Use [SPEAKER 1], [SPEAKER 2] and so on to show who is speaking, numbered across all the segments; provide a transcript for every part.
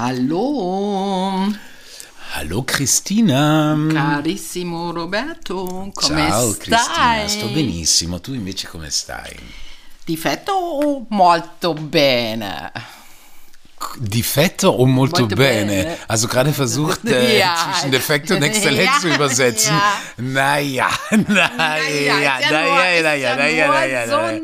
[SPEAKER 1] Hallo.
[SPEAKER 2] Hallo Cristina.
[SPEAKER 1] Carissimo Roberto, come
[SPEAKER 2] Ciao
[SPEAKER 1] stai?
[SPEAKER 2] Cristina, sto benissimo. Tu invece come stai?
[SPEAKER 1] Difetto molto bene.
[SPEAKER 2] Difetto o molto,
[SPEAKER 1] Molto
[SPEAKER 2] bene?
[SPEAKER 1] bene.
[SPEAKER 2] Also gerade versucht, äh,
[SPEAKER 1] Ja.
[SPEAKER 2] zwischen Defekt und Exzellenz
[SPEAKER 1] Ja,
[SPEAKER 2] zu übersetzen.
[SPEAKER 1] ja.
[SPEAKER 2] Naja, naja,
[SPEAKER 1] Naja,
[SPEAKER 2] naja, naja,
[SPEAKER 1] ja
[SPEAKER 2] naja, naja,
[SPEAKER 1] so
[SPEAKER 2] naja.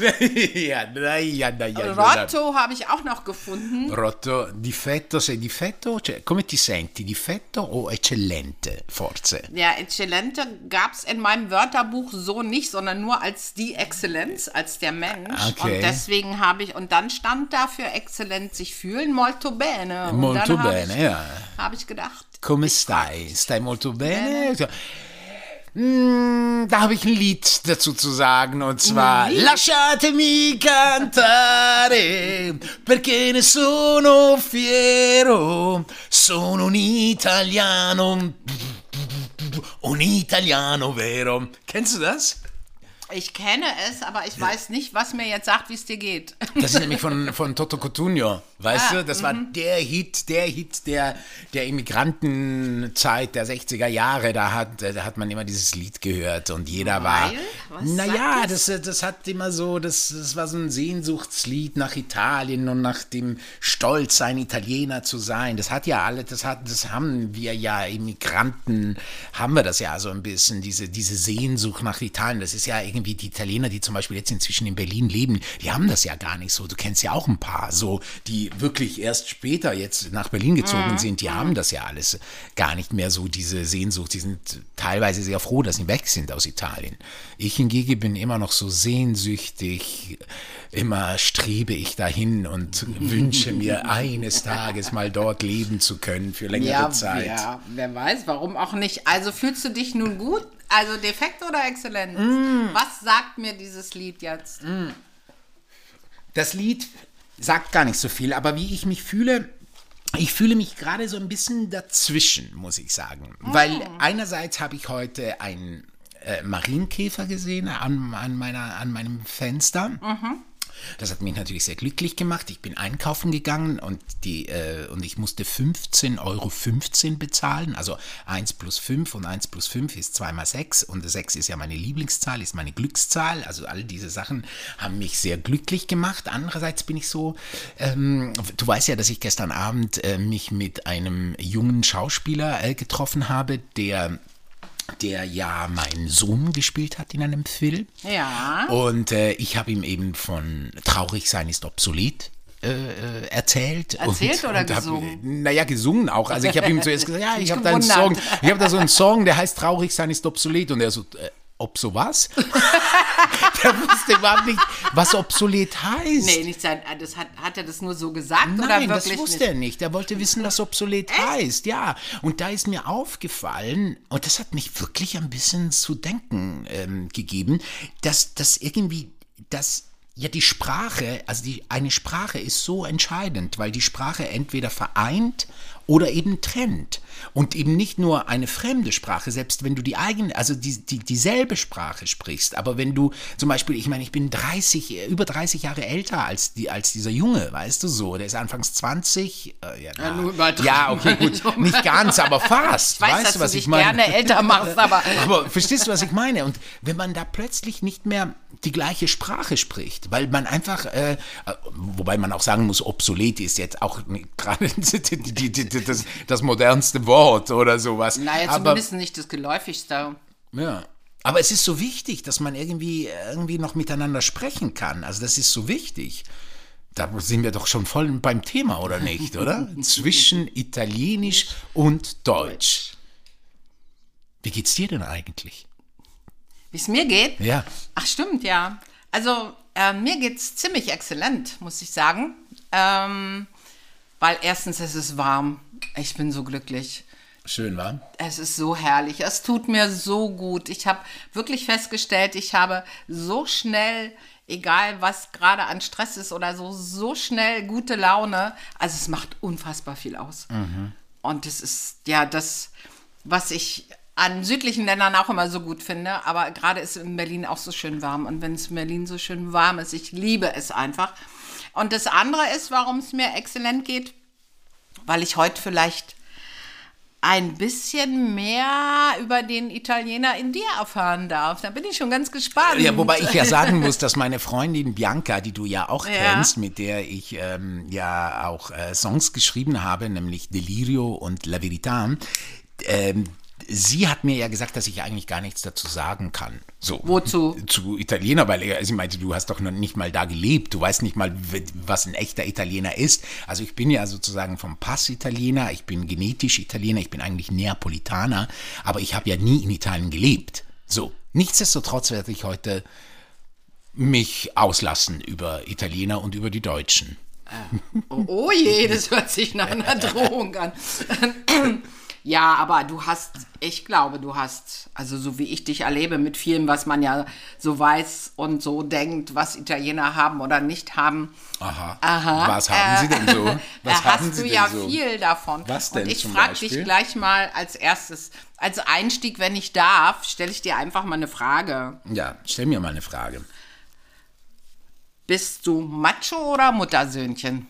[SPEAKER 1] Ein-
[SPEAKER 2] Naja, naja.
[SPEAKER 1] Rotto habe ich auch noch gefunden.
[SPEAKER 2] Rotto, difetto, sei difetto? Cioè, come ti senti? Difetto o eccellente, forse?
[SPEAKER 1] Ja, Exzellente gab es in meinem Wörterbuch so nicht, sondern nur als die Exzellenz, als der Mensch.
[SPEAKER 2] Okay.
[SPEAKER 1] Und deswegen habe ich, und dann stand da für exzellent sich fühlen, molto bene. Und
[SPEAKER 2] Molto bene,
[SPEAKER 1] ich,
[SPEAKER 2] ja.
[SPEAKER 1] Habe ich gedacht,
[SPEAKER 2] Come stai? Stai molto bene? Mm, da habe ich ein Lied dazu zu sagen und zwar Lasciatemi cantare perché ne sono fiero. Sono un italiano un italiano vero. Kennst du das?
[SPEAKER 1] Ich kenne es, aber ich weiß nicht, was mir jetzt sagt, wie es dir geht.
[SPEAKER 2] Das ist nämlich von, von Toto Cotugno, weißt
[SPEAKER 1] Ah,
[SPEAKER 2] du? Das war der Hit, der Hit der, der Immigrantenzeit der 60er Jahre. Da hat, da hat man immer dieses Lied gehört und jeder war. Naja, das, das hat immer so, das, das war so ein Sehnsuchtslied nach Italien und nach dem Stolz, ein Italiener zu sein. Das hat ja alle, das hat, das haben wir ja Immigranten, haben wir das ja so ein bisschen, diese, diese Sehnsucht nach Italien. Das ist ja irgendwie die Italiener, die zum Beispiel jetzt inzwischen in Berlin leben, die haben das ja gar nicht so. Du kennst ja auch ein paar, so, die wirklich erst später jetzt nach Berlin gezogen sind, die haben das ja alles gar nicht mehr so, diese Sehnsucht. Die sind teilweise sehr froh, dass sie weg sind aus Italien. Ich hingegen bin immer noch so sehnsüchtig, immer strebe ich dahin und wünsche mir eines Tages mal dort leben zu können für längere
[SPEAKER 1] Ja,
[SPEAKER 2] Zeit.
[SPEAKER 1] ja, wer weiß, warum auch nicht. Also fühlst du dich nun gut? Also defekt oder exzellent?
[SPEAKER 2] Mm.
[SPEAKER 1] Was sagt mir dieses Lied jetzt?
[SPEAKER 2] Das Lied sagt gar nicht so viel, aber wie ich mich fühle, ich fühle mich gerade so ein bisschen dazwischen, muss ich sagen. Weil einerseits habe ich heute einen äh, Marienkäfer gesehen an, an, meiner, an meinem Fenster. Das hat mich natürlich sehr glücklich gemacht. Ich bin einkaufen gegangen und, die, äh, und ich musste 15,15 Euro bezahlen. Also 1 plus 5 und 1 plus 5 ist 2 mal 6 und 6 ist ja meine Lieblingszahl, ist meine Glückszahl. Also all diese Sachen haben mich sehr glücklich gemacht. Andererseits bin ich so, ähm, du weißt ja, dass ich gestern Abend äh, mich mit einem jungen Schauspieler äh, getroffen habe, der der ja meinen Sohn gespielt hat in einem Film.
[SPEAKER 1] Ja.
[SPEAKER 2] Und äh, ich habe ihm eben von Traurig sein ist obsolet äh, äh, erzählt.
[SPEAKER 1] Erzählt
[SPEAKER 2] und,
[SPEAKER 1] oder
[SPEAKER 2] und
[SPEAKER 1] gesungen?
[SPEAKER 2] Hab, naja, gesungen auch. Also ich habe ihm zuerst gesagt, ja, ich habe da einen Song, ich habe da so einen Song, der heißt Traurig sein ist obsolet. Und er so, äh, ob so was? der wusste überhaupt nicht, was obsolet heißt.
[SPEAKER 1] Nee, nicht sein. Das hat, hat er das nur so gesagt oder
[SPEAKER 2] Nein,
[SPEAKER 1] wirklich
[SPEAKER 2] das wusste
[SPEAKER 1] nicht?
[SPEAKER 2] er nicht. Er wollte wissen, was obsolet heißt. Ja, und da ist mir aufgefallen, und das hat mich wirklich ein bisschen zu denken ähm, gegeben, dass das irgendwie, dass ja die Sprache, also die, eine Sprache ist so entscheidend, weil die Sprache entweder vereint oder eben trennt. Und eben nicht nur eine fremde Sprache, selbst wenn du die eigene, also die, die, dieselbe Sprache sprichst, aber wenn du zum Beispiel, ich meine, ich bin 30, über 30 Jahre älter als, die, als dieser Junge, weißt du so, der ist anfangs 20. Äh, ja, na,
[SPEAKER 1] nur
[SPEAKER 2] ja, okay, gut, nicht ganz, aber fast.
[SPEAKER 1] Ich weiß,
[SPEAKER 2] weißt
[SPEAKER 1] dass
[SPEAKER 2] du, was
[SPEAKER 1] du
[SPEAKER 2] ich meine?
[SPEAKER 1] gerne älter machst, aber
[SPEAKER 2] Aber verstehst du, was ich meine? Und wenn man da plötzlich nicht mehr die gleiche Sprache spricht, weil man einfach, äh, äh, wobei man auch sagen muss, obsolet ist jetzt auch nicht gerade das, das modernste Wort oder sowas.
[SPEAKER 1] naja,
[SPEAKER 2] aber,
[SPEAKER 1] zumindest nicht das geläufigste.
[SPEAKER 2] ja. aber es ist so wichtig, dass man irgendwie, irgendwie noch miteinander sprechen kann. Also das ist so wichtig. Da sind wir doch schon voll beim Thema, oder nicht, oder? Zwischen Italienisch und Deutsch. Wie geht's dir denn eigentlich?
[SPEAKER 1] Wie es mir geht?
[SPEAKER 2] Ja.
[SPEAKER 1] Ach, stimmt, ja. Also, äh, mir geht's ziemlich exzellent, muss ich sagen. Ähm, weil erstens, es ist warm. Ich bin so glücklich.
[SPEAKER 2] Schön, war?
[SPEAKER 1] Es ist so herrlich. Es tut mir so gut. Ich habe wirklich festgestellt, ich habe so schnell, egal was gerade an Stress ist oder so, so schnell gute Laune. Also es macht unfassbar viel aus. Und es ist ja das, was ich an südlichen Ländern auch immer so gut finde. Aber gerade ist in Berlin auch so schön warm. Und wenn es in Berlin so schön warm ist, ich liebe es einfach. Und das andere ist, warum es mir exzellent geht, weil ich heute vielleicht ein bisschen mehr über den Italiener in dir erfahren darf. Da bin ich schon ganz gespannt.
[SPEAKER 2] Ja, wobei ich ja sagen muss, dass meine Freundin Bianca, die du ja auch
[SPEAKER 1] Ja.
[SPEAKER 2] kennst, mit der ich ähm, ja auch äh, Songs geschrieben habe, nämlich Delirio und La Verità, ähm, sie hat mir ja gesagt, dass ich eigentlich gar nichts dazu sagen kann. So.
[SPEAKER 1] Wozu?
[SPEAKER 2] Zu Italiener, weil er, sie meinte, du hast doch noch nicht mal da gelebt, du weißt nicht mal, was ein echter Italiener ist. Also ich bin ja sozusagen vom Pass Italiener, ich bin genetisch Italiener, ich bin eigentlich Neapolitaner, aber ich habe ja nie in Italien gelebt. So. Nichtsdestotrotz werde ich heute mich auslassen über Italiener und über die Deutschen.
[SPEAKER 1] Oh, oh je, das hört sich nach einer Drohung an. Ja, aber du hast, ich glaube, du hast, also so wie ich dich erlebe, mit vielem, was man ja so weiß und so denkt, was Italiener haben oder nicht haben.
[SPEAKER 2] Aha.
[SPEAKER 1] Aha.
[SPEAKER 2] Was haben Sie denn so? Was
[SPEAKER 1] äh,
[SPEAKER 2] haben
[SPEAKER 1] hast
[SPEAKER 2] Sie
[SPEAKER 1] du
[SPEAKER 2] denn
[SPEAKER 1] ja
[SPEAKER 2] so?
[SPEAKER 1] viel davon.
[SPEAKER 2] Was denn
[SPEAKER 1] Und ich frage dich gleich mal als erstes, als Einstieg, wenn ich darf, stelle ich dir einfach mal eine Frage.
[SPEAKER 2] Ja, stell mir mal eine Frage.
[SPEAKER 1] Bist du Macho oder Muttersöhnchen?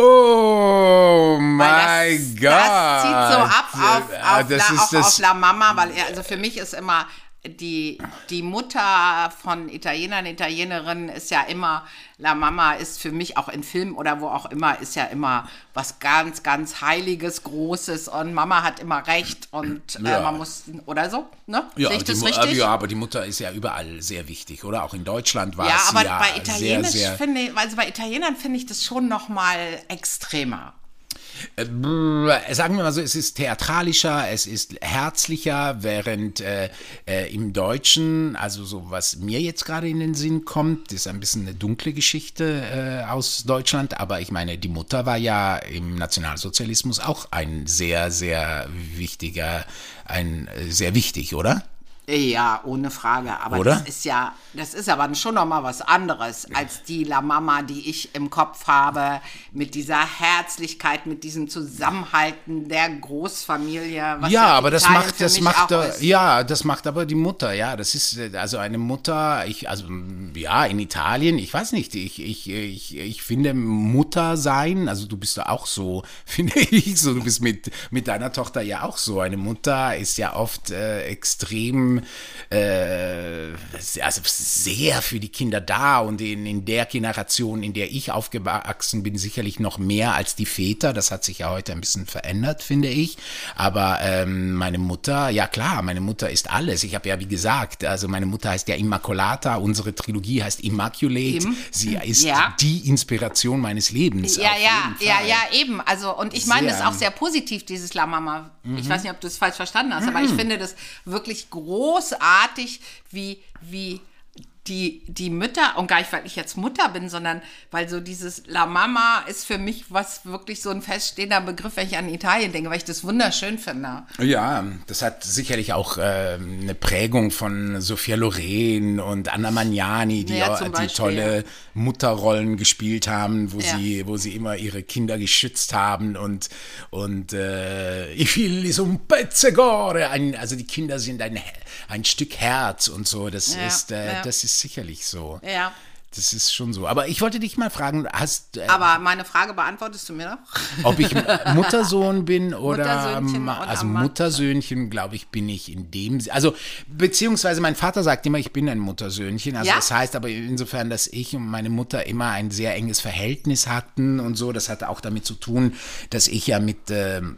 [SPEAKER 2] Oh mein
[SPEAKER 1] das,
[SPEAKER 2] Gott.
[SPEAKER 1] Das zieht so ab auf, auf,
[SPEAKER 2] das
[SPEAKER 1] La,
[SPEAKER 2] ist
[SPEAKER 1] auch
[SPEAKER 2] das,
[SPEAKER 1] auf La Mama, weil er, also für mich ist immer die, die Mutter von Italienern, Italienerinnen ist ja immer, La Mama ist für mich auch in Filmen oder wo auch immer, ist ja immer was ganz, ganz Heiliges, Großes und Mama hat immer recht und äh,
[SPEAKER 2] Ja.
[SPEAKER 1] man muss, oder so, ne?
[SPEAKER 2] Ja,
[SPEAKER 1] Sehe das
[SPEAKER 2] Mu-
[SPEAKER 1] richtig?
[SPEAKER 2] Ja, aber die Mutter ist ja überall sehr wichtig, oder? Auch in Deutschland war
[SPEAKER 1] Ja,
[SPEAKER 2] sie
[SPEAKER 1] aber
[SPEAKER 2] ja
[SPEAKER 1] bei
[SPEAKER 2] sehr,
[SPEAKER 1] Italienisch
[SPEAKER 2] sehr...
[SPEAKER 1] finde ich, also bei Italienern finde ich das schon noch mal extremer.
[SPEAKER 2] Äh, sagen wir mal so, es ist theatralischer, es ist herzlicher, während äh, äh, im Deutschen, also so was mir jetzt gerade in den Sinn kommt, ist ein bisschen eine dunkle Geschichte äh, aus Deutschland, aber ich meine, die Mutter war ja im Nationalsozialismus auch ein sehr, sehr wichtiger, ein äh, sehr wichtig, oder?
[SPEAKER 1] Ja, ohne Frage. Aber
[SPEAKER 2] Oder?
[SPEAKER 1] das ist ja, das ist aber schon noch mal was anderes als die La Mama, die ich im Kopf habe, mit dieser Herzlichkeit, mit diesem Zusammenhalten der Großfamilie. Was
[SPEAKER 2] ja, aber das macht, das macht,
[SPEAKER 1] ist.
[SPEAKER 2] ja, das macht aber die Mutter, ja, das ist äh, also eine Mutter, ich, also ja, in Italien, ich weiß nicht, ich, ich, ich, ich finde Mutter sein, also du bist ja auch so, finde ich, so, du bist mit, mit deiner Tochter ja auch so, eine Mutter ist ja oft äh, extrem, äh, also sehr für die Kinder da und in, in der Generation, in der ich aufgewachsen bin, sicherlich noch mehr als die Väter, das hat sich ja heute ein bisschen verändert, finde ich, aber ähm, meine Mutter, ja klar, meine Mutter ist alles. Ich habe ja, wie gesagt, also meine Mutter heißt ja Immaculata, unsere Trilogie heißt Immaculate.
[SPEAKER 1] Im-
[SPEAKER 2] Sie ist
[SPEAKER 1] Ja.
[SPEAKER 2] die Inspiration meines Lebens.
[SPEAKER 1] Ja, ja, ja, ja, eben. Also, und ich meine das
[SPEAKER 2] Sehr.
[SPEAKER 1] auch sehr positiv, dieses La Mama.
[SPEAKER 2] Mhm.
[SPEAKER 1] Ich weiß nicht, ob du es falsch verstanden hast, aber ich finde das wirklich großartig, wie, wie die, die Mütter, und gar nicht, weil ich jetzt Mutter bin, sondern weil so dieses La Mama ist für mich was wirklich so ein feststehender Begriff, wenn ich an Italien denke, weil ich das wunderschön finde.
[SPEAKER 2] Ja, das hat sicherlich auch äh, eine Prägung von Sophia Loren und Anna Magnani, die,
[SPEAKER 1] Ja,
[SPEAKER 2] die tolle Mutterrollen gespielt haben, wo
[SPEAKER 1] Ja.
[SPEAKER 2] sie, wo sie immer ihre Kinder geschützt haben und und äh, I figli son pezzegore, ein, also die Kinder sind ein ein Stück Herz und so. Das
[SPEAKER 1] Ja,
[SPEAKER 2] ist äh, das ist sicherlich so.
[SPEAKER 1] Ja.
[SPEAKER 2] Das ist schon so. Aber ich wollte dich mal fragen, hast äh,
[SPEAKER 1] Aber meine Frage beantwortest du mir noch?
[SPEAKER 2] ob ich Muttersohn bin oder
[SPEAKER 1] Muttersöhnchen
[SPEAKER 2] also. Muttersöhnchen, glaube ich, bin ich in dem also beziehungsweise mein Vater sagt immer, ich bin ein Muttersöhnchen. Also
[SPEAKER 1] Ja?
[SPEAKER 2] das heißt aber insofern, dass ich und meine Mutter immer ein sehr enges Verhältnis hatten und so. Das hatte auch damit zu tun, dass ich ja mit ähm,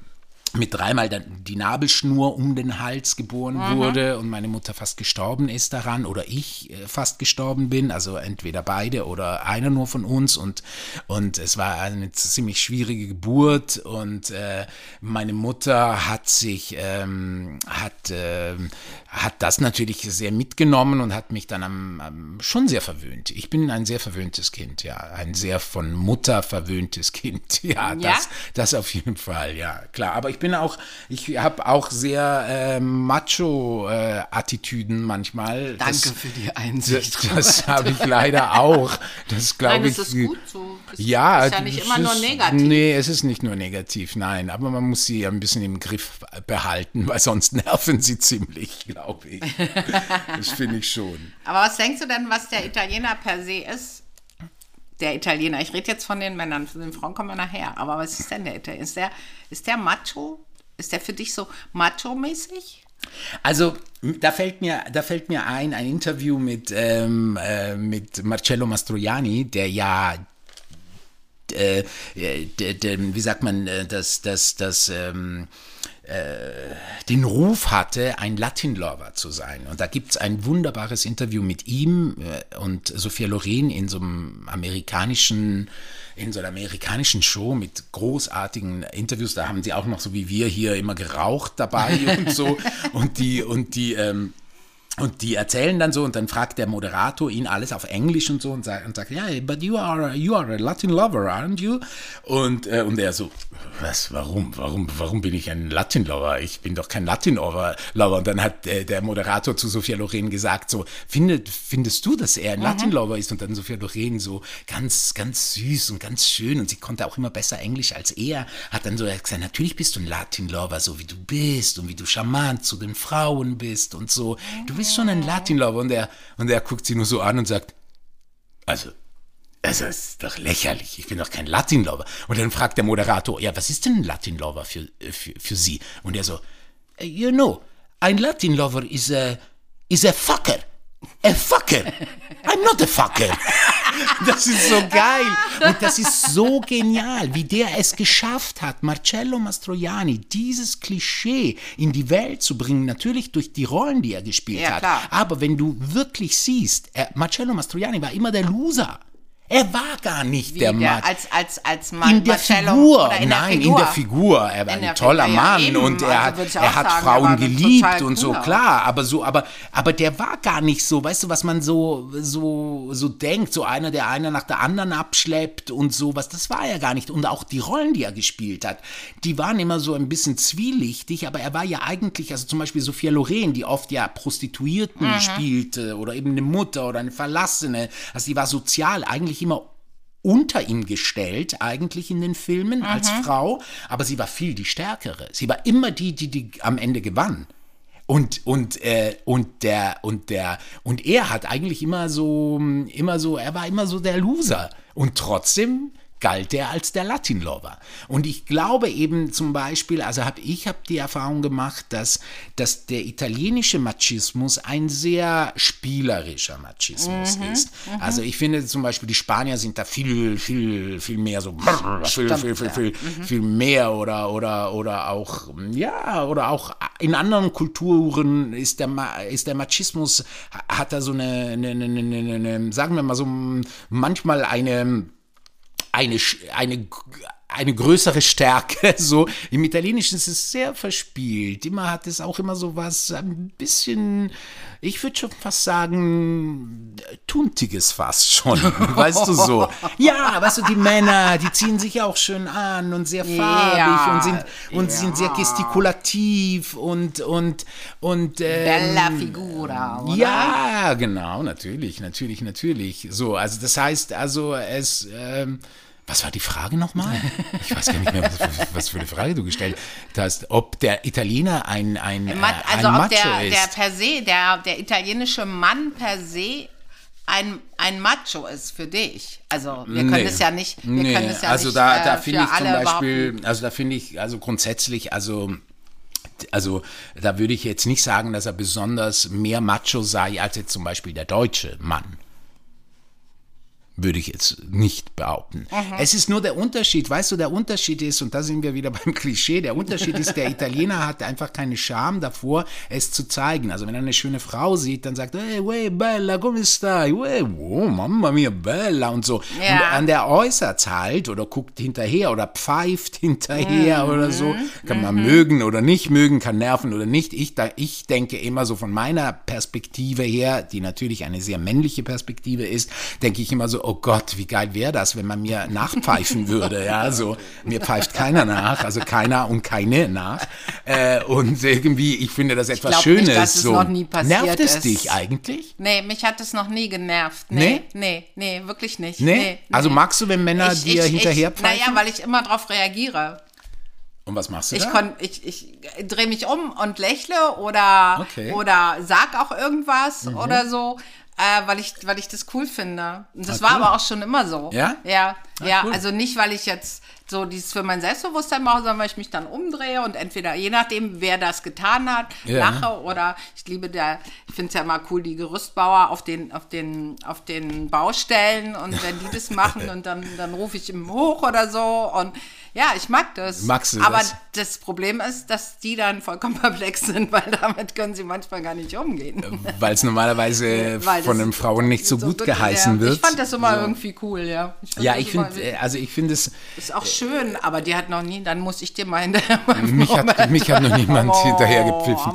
[SPEAKER 2] mit dreimal dann die Nabelschnur um den Hals geboren
[SPEAKER 1] Mhm.
[SPEAKER 2] wurde und meine Mutter fast gestorben ist daran oder ich äh, fast gestorben bin, also entweder beide oder einer nur von uns. Und und es war eine ziemlich schwierige Geburt. Und äh, meine Mutter hat sich ähm, hat ähm, hat das natürlich sehr mitgenommen und hat mich dann am, am schon sehr verwöhnt. Ich bin ein sehr verwöhntes Kind, ja, ein sehr von Mutter verwöhntes Kind, ja,
[SPEAKER 1] Ja?
[SPEAKER 2] das das auf jeden Fall, ja, klar. Aber ich bin auch, ich habe auch sehr äh, Macho-Attitüden manchmal.
[SPEAKER 1] Danke
[SPEAKER 2] das,
[SPEAKER 1] für die Einsicht.
[SPEAKER 2] Das habe ich leider auch. Das glaube ich.
[SPEAKER 1] ist gut so. Es
[SPEAKER 2] Ja,
[SPEAKER 1] ist ja nicht immer nur
[SPEAKER 2] ist-
[SPEAKER 1] negativ.
[SPEAKER 2] Nee, es ist nicht nur negativ, nein. Aber man muss sie ein bisschen im Griff behalten, weil sonst nerven sie ziemlich, glaube ich. das finde ich schon.
[SPEAKER 1] Aber was denkst du denn, was der Italiener per se ist? der Italiener? Ich rede jetzt von den Männern, von den Frauen kommen wir nachher. Aber was ist denn der Italiener? Ist der, ist der macho? Ist der für dich so macho-mäßig?
[SPEAKER 2] Also da fällt mir, da fällt mir ein, ein Interview mit, ähm, äh, mit Marcello Mastroianni, der ja äh, de, de, wie sagt man, äh, das, das, das, ähm, äh, den Ruf hatte, ein Latin-Lover zu sein. Und da gibt es ein wunderbares Interview mit ihm äh, und Sophia Loren in so einem amerikanischen in so einer amerikanischen Show mit großartigen Interviews. Da haben sie auch noch so wie wir hier immer geraucht dabei und so. Und die, und die, ähm, und die erzählen dann so und dann fragt der Moderator ihn alles auf Englisch und so und sagt, und sagt ja, yeah, but you are, you are a Latin lover, aren't you? Und, äh, und er so, was, warum, warum, warum bin ich ein Latin lover? Ich bin doch kein Latin lover. Und dann hat äh, der Moderator zu Sophia Loren gesagt so, findet, findest du, dass er ein mhm. Latin lover ist? Und dann Sophia Loren so ganz, ganz süß und ganz schön und sie konnte auch immer besser Englisch als er, hat dann so gesagt, natürlich bist du ein Latin lover, so wie du bist und wie du charmant zu den Frauen bist und so. Du bist schon ein Latin-Lover. Und er, und er guckt sie nur so an und sagt, also, also, ist doch lächerlich. Ich bin doch kein Latin-Lover. Und dann fragt der Moderator, ja, was ist denn ein Latin-Lover für, für, für Sie? Und er so, you know, ein Latin-Lover is a, is a fucker. A fucker. I'm not a fucker. Das ist so geil. Und das ist so genial, wie der es geschafft hat, Marcello Mastroianni, dieses Klischee in die Welt zu bringen. Natürlich durch die Rollen, die er gespielt ja, hat. Klar. Aber wenn du wirklich siehst, er, Marcello Mastroianni war immer der Loser. Er war gar nicht Wie der Mann.
[SPEAKER 1] Als, als, als Mann.
[SPEAKER 2] In der Marcello Figur. In Nein, der Figur. in der Figur. Er war in ein toller Figur, Mann ja, und er also hat, er hat sagen, Frauen geliebt und so, klar. Aber so, aber, aber der war gar nicht so, weißt du, was man so, so, so denkt. So einer, der einer nach der anderen abschleppt und sowas. Das war er gar nicht. Und auch die Rollen, die er gespielt hat, die waren immer so ein bisschen zwielichtig. Aber er war ja eigentlich, also zum Beispiel Sophia Loren, die oft ja Prostituierten mhm. spielte oder eben eine Mutter oder eine Verlassene. Also die war sozial eigentlich eigentlich immer unter ihm gestellt, eigentlich in den Filmen, mhm. als Frau, aber sie war viel die Stärkere. Sie war immer die, die, die am Ende gewann. Und, und, äh, und der, und der, und er hat eigentlich immer so, immer so, er war immer so der Loser. Und trotzdem galt er als der Latin-Lover. Und ich glaube eben zum Beispiel, also hab, ich habe die Erfahrung gemacht, dass, dass der italienische Machismus ein sehr spielerischer Machismus mhm, ist. Mhm. Also ich finde zum Beispiel, die Spanier sind da viel, viel, viel mehr so, viel, viel, viel, viel, mhm. viel mehr oder, oder, oder auch, ja, oder auch in anderen Kulturen ist der, ist der Machismus, hat da so eine, eine, eine, eine, eine sagen wir mal so, manchmal eine, eine, eine, eine größere Stärke. So im Italienischen ist es sehr verspielt. Immer hat es auch immer so was ein bisschen, ich würde schon fast sagen, tuntiges fast schon. weißt du so? Ja, weißt du, die Männer, die ziehen sich auch schön an und sehr farbig ja, und sind und ja. sind sehr gestikulativ und und und
[SPEAKER 1] ähm, Bella Figura. Oder?
[SPEAKER 2] Ja, genau, natürlich, natürlich, natürlich. So, also das heißt, also es ähm, was war die Frage nochmal? Ich weiß gar nicht mehr, was, was, für eine Frage du gestellt hast. Ob der Italiener ein, ein, äh,
[SPEAKER 1] also
[SPEAKER 2] ein
[SPEAKER 1] ob
[SPEAKER 2] Macho
[SPEAKER 1] der,
[SPEAKER 2] ist.
[SPEAKER 1] der per se, der, der italienische Mann per se ein, ein Macho ist für dich. Also wir können nee, es ja nicht, wir nee, können es ja
[SPEAKER 2] also
[SPEAKER 1] nicht,
[SPEAKER 2] da, da äh, finde ich zum Beispiel, also da finde ich, also grundsätzlich, also also da würde ich jetzt nicht sagen, dass er besonders mehr Macho sei als jetzt zum Beispiel der deutsche Mann würde ich jetzt nicht behaupten. Mhm. Es ist nur der Unterschied, weißt du, der Unterschied ist, und da sind wir wieder beim Klischee, der Unterschied ist, der Italiener hat einfach keine Scham davor, es zu zeigen. Also wenn er eine schöne Frau sieht, dann sagt er, hey, wey, bella, come stai? Wey, oh, mamma mia, bella und so. Ja. Und an der äußert halt oder guckt hinterher oder pfeift hinterher mhm. oder so. Kann man mhm. mögen oder nicht mögen, kann nerven oder nicht. Ich, da, ich denke immer so von meiner Perspektive her, die natürlich eine sehr männliche Perspektive ist, denke ich immer so, oh Gott, wie geil wäre das, wenn man mir nachpfeifen würde. Ja, so mir pfeift keiner nach, also keiner und keine nach. Äh, und irgendwie, ich finde das etwas ich Schönes. Nicht, dass es so.
[SPEAKER 1] noch nie passiert
[SPEAKER 2] Nervt es
[SPEAKER 1] ist.
[SPEAKER 2] dich eigentlich?
[SPEAKER 1] Nee, mich hat es noch nie genervt. Nee, nee, nee, nee wirklich nicht.
[SPEAKER 2] Nee? nee also magst du, wenn Männer ich, dir ich, hinterher pfeifen?
[SPEAKER 1] Naja, weil ich immer darauf reagiere.
[SPEAKER 2] Und was machst du
[SPEAKER 1] ich
[SPEAKER 2] da?
[SPEAKER 1] Kon, ich ich drehe mich um und lächle oder, okay. oder sag auch irgendwas mhm. oder so. Äh, weil, ich, weil ich das cool finde. Und das
[SPEAKER 2] Ah,
[SPEAKER 1] war
[SPEAKER 2] cool.
[SPEAKER 1] aber auch schon immer so.
[SPEAKER 2] Ja?
[SPEAKER 1] Ja,
[SPEAKER 2] Ah,
[SPEAKER 1] ja.
[SPEAKER 2] cool.
[SPEAKER 1] Also nicht, weil ich jetzt so dieses für mein Selbstbewusstsein mache, sondern weil ich mich dann umdrehe und entweder, je nachdem, wer das getan hat,
[SPEAKER 2] Ja.
[SPEAKER 1] lache oder ich liebe der, ich finde es ja immer cool, die Gerüstbauer auf den, auf den, auf den Baustellen und wenn die das machen und dann, dann rufe ich ihm hoch oder so und ja, ich mag das.
[SPEAKER 2] Magst du
[SPEAKER 1] Aber
[SPEAKER 2] das?
[SPEAKER 1] das Problem ist, dass die dann vollkommen perplex sind, weil damit können sie manchmal gar nicht umgehen.
[SPEAKER 2] Weil es normalerweise
[SPEAKER 1] Weil
[SPEAKER 2] von den Frauen nicht so, gut geheißen
[SPEAKER 1] ja,
[SPEAKER 2] wird.
[SPEAKER 1] Ich fand das immer irgendwie cool, ja. fand
[SPEAKER 2] ja, ich finde, also ich finde es,
[SPEAKER 1] ist auch schön, aber die hat noch nie, dann muss ich dir mal
[SPEAKER 2] mich hat, mich hat noch niemand
[SPEAKER 1] Oh,
[SPEAKER 2] hinterher gepfiffen.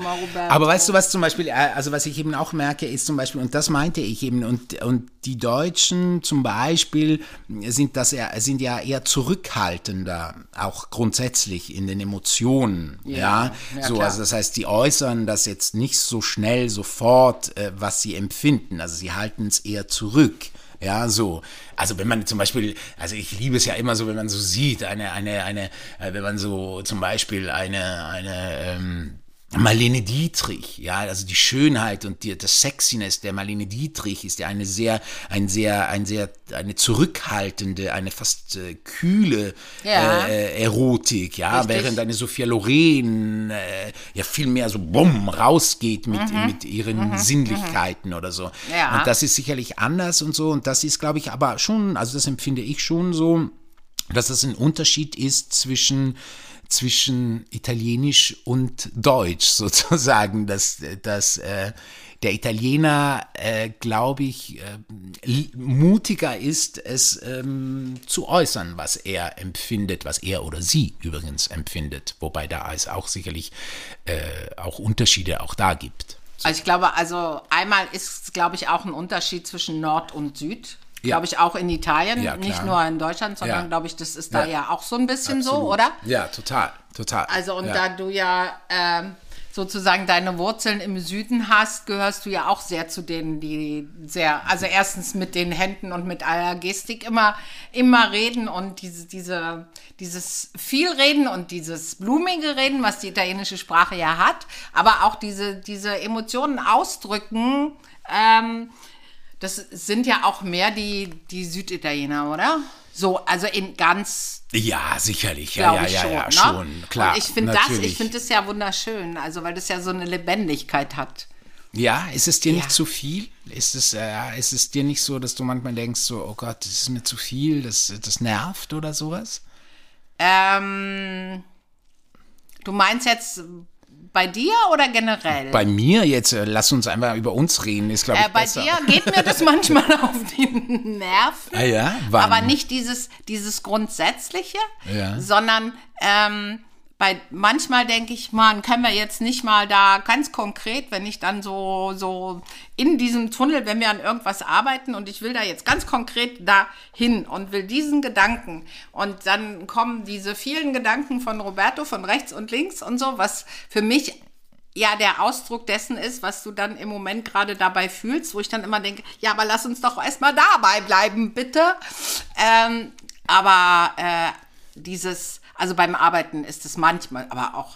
[SPEAKER 2] Aber weißt du, was zum Beispiel, äh, also was ich eben auch merke, ist zum Beispiel, und das meinte ich eben, und, und die Deutschen zum Beispiel sind, das eher, sind ja eher zurückhaltender, auch grundsätzlich in den Emotionen. Ja,
[SPEAKER 1] Ja, ja,
[SPEAKER 2] so,
[SPEAKER 1] klar.
[SPEAKER 2] also das heißt, die äußern das jetzt nicht so schnell sofort, äh, was sie empfinden. Also sie halten es eher zurück. Ja, so. Also wenn man zum Beispiel, also ich liebe es ja immer so, wenn man so sieht, eine, eine, eine, äh, wenn man so zum Beispiel eine, eine, ähm, Marlene Dietrich, ja, also die Schönheit und die, das Sexiness der Marlene Dietrich ist ja eine sehr, ein sehr, ein sehr, eine zurückhaltende, eine fast äh, kühle
[SPEAKER 1] Ja.
[SPEAKER 2] äh, Erotik, ja,
[SPEAKER 1] Richtig.
[SPEAKER 2] während eine Sophia Loren äh, ja viel mehr so bumm rausgeht mit, mit ihren Sinnlichkeiten oder so.
[SPEAKER 1] Mhm. Ja.
[SPEAKER 2] Und das ist sicherlich anders und so und das ist, glaube ich, aber schon, also das empfinde ich schon so, dass das ein Unterschied ist zwischen zwischen Italienisch und Deutsch sozusagen, dass, dass äh, der Italiener, äh, glaube ich, äh, mutiger ist, es ähm, zu äußern, was er empfindet, was er oder sie übrigens empfindet, wobei da es auch sicherlich äh, auch Unterschiede auch da gibt.
[SPEAKER 1] Also ich glaube, also einmal ist, glaube ich, auch ein Unterschied zwischen Nord und Süd. Glaube ich auch in Italien,
[SPEAKER 2] Ja,
[SPEAKER 1] nicht nur in Deutschland, sondern glaube ich, das ist da
[SPEAKER 2] Ja.
[SPEAKER 1] auch so ein bisschen so,
[SPEAKER 2] Absolut.
[SPEAKER 1] oder?
[SPEAKER 2] Ja, total, total.
[SPEAKER 1] Also und da du ja ähm, sozusagen deine Wurzeln im Süden hast, gehörst du ja auch sehr zu denen, die sehr, also erstens mit den Händen und mit aller Gestik immer, immer reden und diese, diese, dieses viel reden und dieses blumige Reden, was die italienische Sprache ja hat, aber auch diese, diese Emotionen ausdrücken, ähm, das sind ja auch mehr die, die Süditaliener, oder? So, also in ganz
[SPEAKER 2] ja, sicherlich, ja, ja, ja,
[SPEAKER 1] schon.
[SPEAKER 2] ja,
[SPEAKER 1] ne?
[SPEAKER 2] schon, klar.
[SPEAKER 1] Und ich finde das, ich finde das ja wunderschön, also weil das ja so eine Lebendigkeit hat.
[SPEAKER 2] Ja, ist es dir
[SPEAKER 1] Ja.
[SPEAKER 2] nicht zu viel? Ist es, äh, ist es dir nicht so, dass du manchmal denkst, so, oh Gott, das ist mir zu viel, das, das nervt oder sowas?
[SPEAKER 1] Ähm, du meinst jetzt bei dir oder generell?
[SPEAKER 2] Bei mir jetzt, äh, lass uns einfach über uns reden, ist glaube ich
[SPEAKER 1] äh, bei
[SPEAKER 2] besser.
[SPEAKER 1] dir geht mir das manchmal auf die Nerven.
[SPEAKER 2] Ah ja? Wann?
[SPEAKER 1] Aber nicht dieses, dieses Grundsätzliche,
[SPEAKER 2] Ja.
[SPEAKER 1] sondern ähm, bei manchmal denke ich, man, können wir jetzt nicht mal da ganz konkret, wenn ich dann so, so in diesem Tunnel, wenn wir an irgendwas arbeiten und ich will da jetzt ganz konkret dahin und will diesen Gedanken und dann kommen diese vielen Gedanken von Roberto von rechts und links und so, was für mich ja der Ausdruck dessen ist, was du dann im Moment gerade dabei fühlst, wo ich dann immer denke, ja, aber lass uns doch erstmal dabei bleiben, bitte. Ähm, aber äh, dieses, also beim Arbeiten ist es manchmal, aber auch,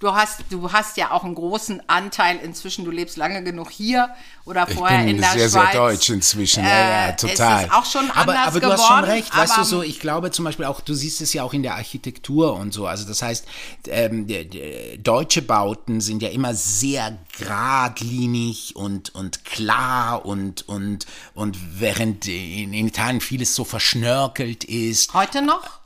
[SPEAKER 1] du hast, du hast ja auch einen großen Anteil inzwischen, du lebst lange genug hier oder vorher in der
[SPEAKER 2] sehr,
[SPEAKER 1] Schweiz.
[SPEAKER 2] sehr deutsch inzwischen. ja, ja,
[SPEAKER 1] Äh,
[SPEAKER 2] total.
[SPEAKER 1] Es ist auch schon
[SPEAKER 2] aber,
[SPEAKER 1] anders
[SPEAKER 2] aber du
[SPEAKER 1] geworden.
[SPEAKER 2] hast schon recht, weißt du
[SPEAKER 1] aber-
[SPEAKER 2] so, ich glaube zum Beispiel auch, du siehst es ja auch in der Architektur und so. Also das heißt, ähm, deutsche Bauten sind ja immer sehr geradlinig und, und klar und, und, und während in Italien vieles so verschnörkelt ist.
[SPEAKER 1] Heute noch?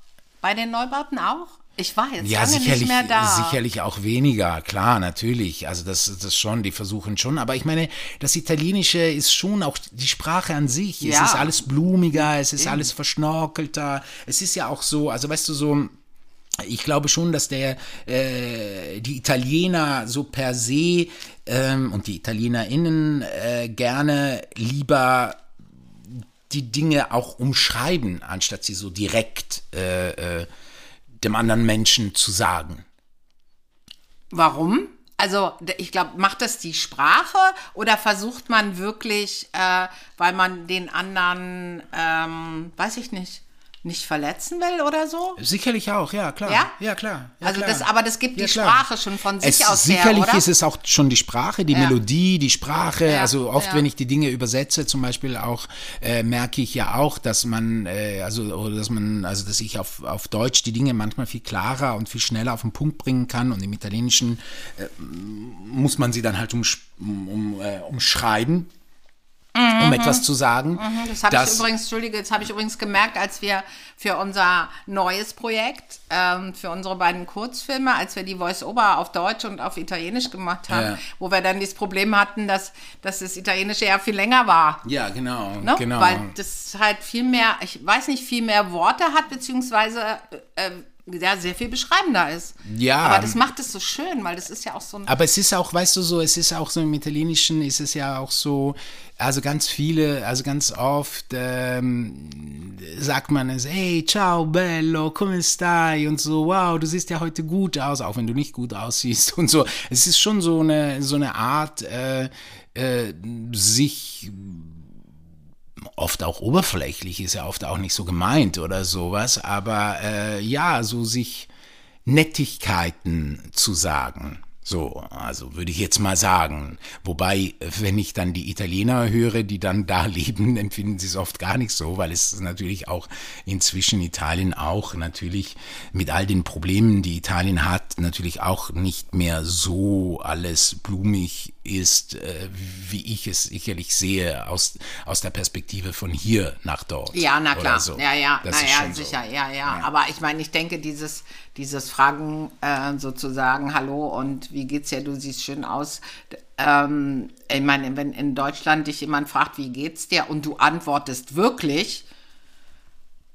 [SPEAKER 1] Bei den Neubauten auch? Ich war jetzt
[SPEAKER 2] Ja,
[SPEAKER 1] lange
[SPEAKER 2] sicherlich,
[SPEAKER 1] nicht mehr da.
[SPEAKER 2] sicherlich auch weniger, klar, natürlich. Also das, das schon, die versuchen schon. Aber ich meine, das Italienische ist schon auch die Sprache an sich.
[SPEAKER 1] Ja.
[SPEAKER 2] Es ist alles blumiger, es ist alles verschnorkelter. Es ist ja auch so, also weißt du, so, ich glaube schon, dass der äh, die Italiener so per se ähm, und die ItalienerInnen äh, gerne lieber die Dinge auch umschreiben, anstatt sie so direkt äh, äh, dem anderen Menschen zu sagen.
[SPEAKER 1] Warum? Also ich glaube, macht das die Sprache oder versucht man wirklich, äh, weil man den anderen, ähm, weiß ich nicht, nicht verletzen will oder so?
[SPEAKER 2] Sicherlich auch, ja, klar.
[SPEAKER 1] Ja?
[SPEAKER 2] Ja, klar. Ja,
[SPEAKER 1] Also
[SPEAKER 2] klar.
[SPEAKER 1] das- aber das gibt die
[SPEAKER 2] klar.
[SPEAKER 1] Sprache schon von sich
[SPEAKER 2] es,
[SPEAKER 1] aus her,
[SPEAKER 2] Sicherlich
[SPEAKER 1] oder?
[SPEAKER 2] ist es auch schon die Sprache, die Melodie, die Sprache.
[SPEAKER 1] Ja,
[SPEAKER 2] also oft,
[SPEAKER 1] ja.
[SPEAKER 2] wenn ich die Dinge übersetze, zum Beispiel auch, äh, merke ich ja auch, dass man, äh, also, oder dass man, also, dass ich auf, auf Deutsch die Dinge manchmal viel klarer und viel schneller auf den Punkt bringen kann und im Italienischen äh, muss man sie dann halt um, um, äh, umschreiben. Um etwas zu sagen.
[SPEAKER 1] Mhm, Das habe ich übrigens, Entschuldige, das habe ich übrigens gemerkt, als wir für unser neues Projekt, ähm, für unsere beiden Kurzfilme, als wir die Voice-Over auf Deutsch und auf Italienisch gemacht haben,
[SPEAKER 2] Ja.
[SPEAKER 1] wo wir dann dieses Problem hatten, dass, dass das Italienische ja viel länger war.
[SPEAKER 2] ja, genau,
[SPEAKER 1] Ne?
[SPEAKER 2] genau.
[SPEAKER 1] Weil das halt viel mehr, ich weiß nicht, viel mehr Worte hat, beziehungsweise äh, ja, sehr viel beschreibender ist.
[SPEAKER 2] Ja.
[SPEAKER 1] Aber das macht es so schön, weil das ist ja auch so ein.
[SPEAKER 2] Aber es ist auch, weißt du so, es ist auch so im Italienischen ist es ja auch so, also ganz viele, also ganz oft ähm, sagt man es, hey, ciao, bello, come stai? Und so, wow, du siehst ja heute gut aus, auch wenn du nicht gut aussiehst und so. Es ist schon so eine, so eine Art, äh, äh, sich oft auch oberflächlich, ist ja oft auch nicht so gemeint oder sowas, aber äh, ja, so sich Nettigkeiten zu sagen. So, also würde ich jetzt mal sagen. Wobei, wenn ich dann die Italiener höre, die dann da leben, empfinden sie es oft gar nicht so, weil es natürlich auch inzwischen Italien auch natürlich mit all den Problemen, die Italien hat, natürlich auch nicht mehr so alles blumig ist, äh, wie ich es sicherlich sehe aus, aus der Perspektive von hier nach dort.
[SPEAKER 1] Ja, na klar.
[SPEAKER 2] So.
[SPEAKER 1] Ja, ja,
[SPEAKER 2] Das ist
[SPEAKER 1] naja,
[SPEAKER 2] schon so.
[SPEAKER 1] sicher, ja, ja, Aber ich meine, ich denke, dieses, dieses Fragen äh, sozusagen, hallo und wie geht's dir, du siehst schön aus. Ähm, ich meine, wenn in Deutschland dich jemand fragt, wie geht's dir und du antwortest wirklich,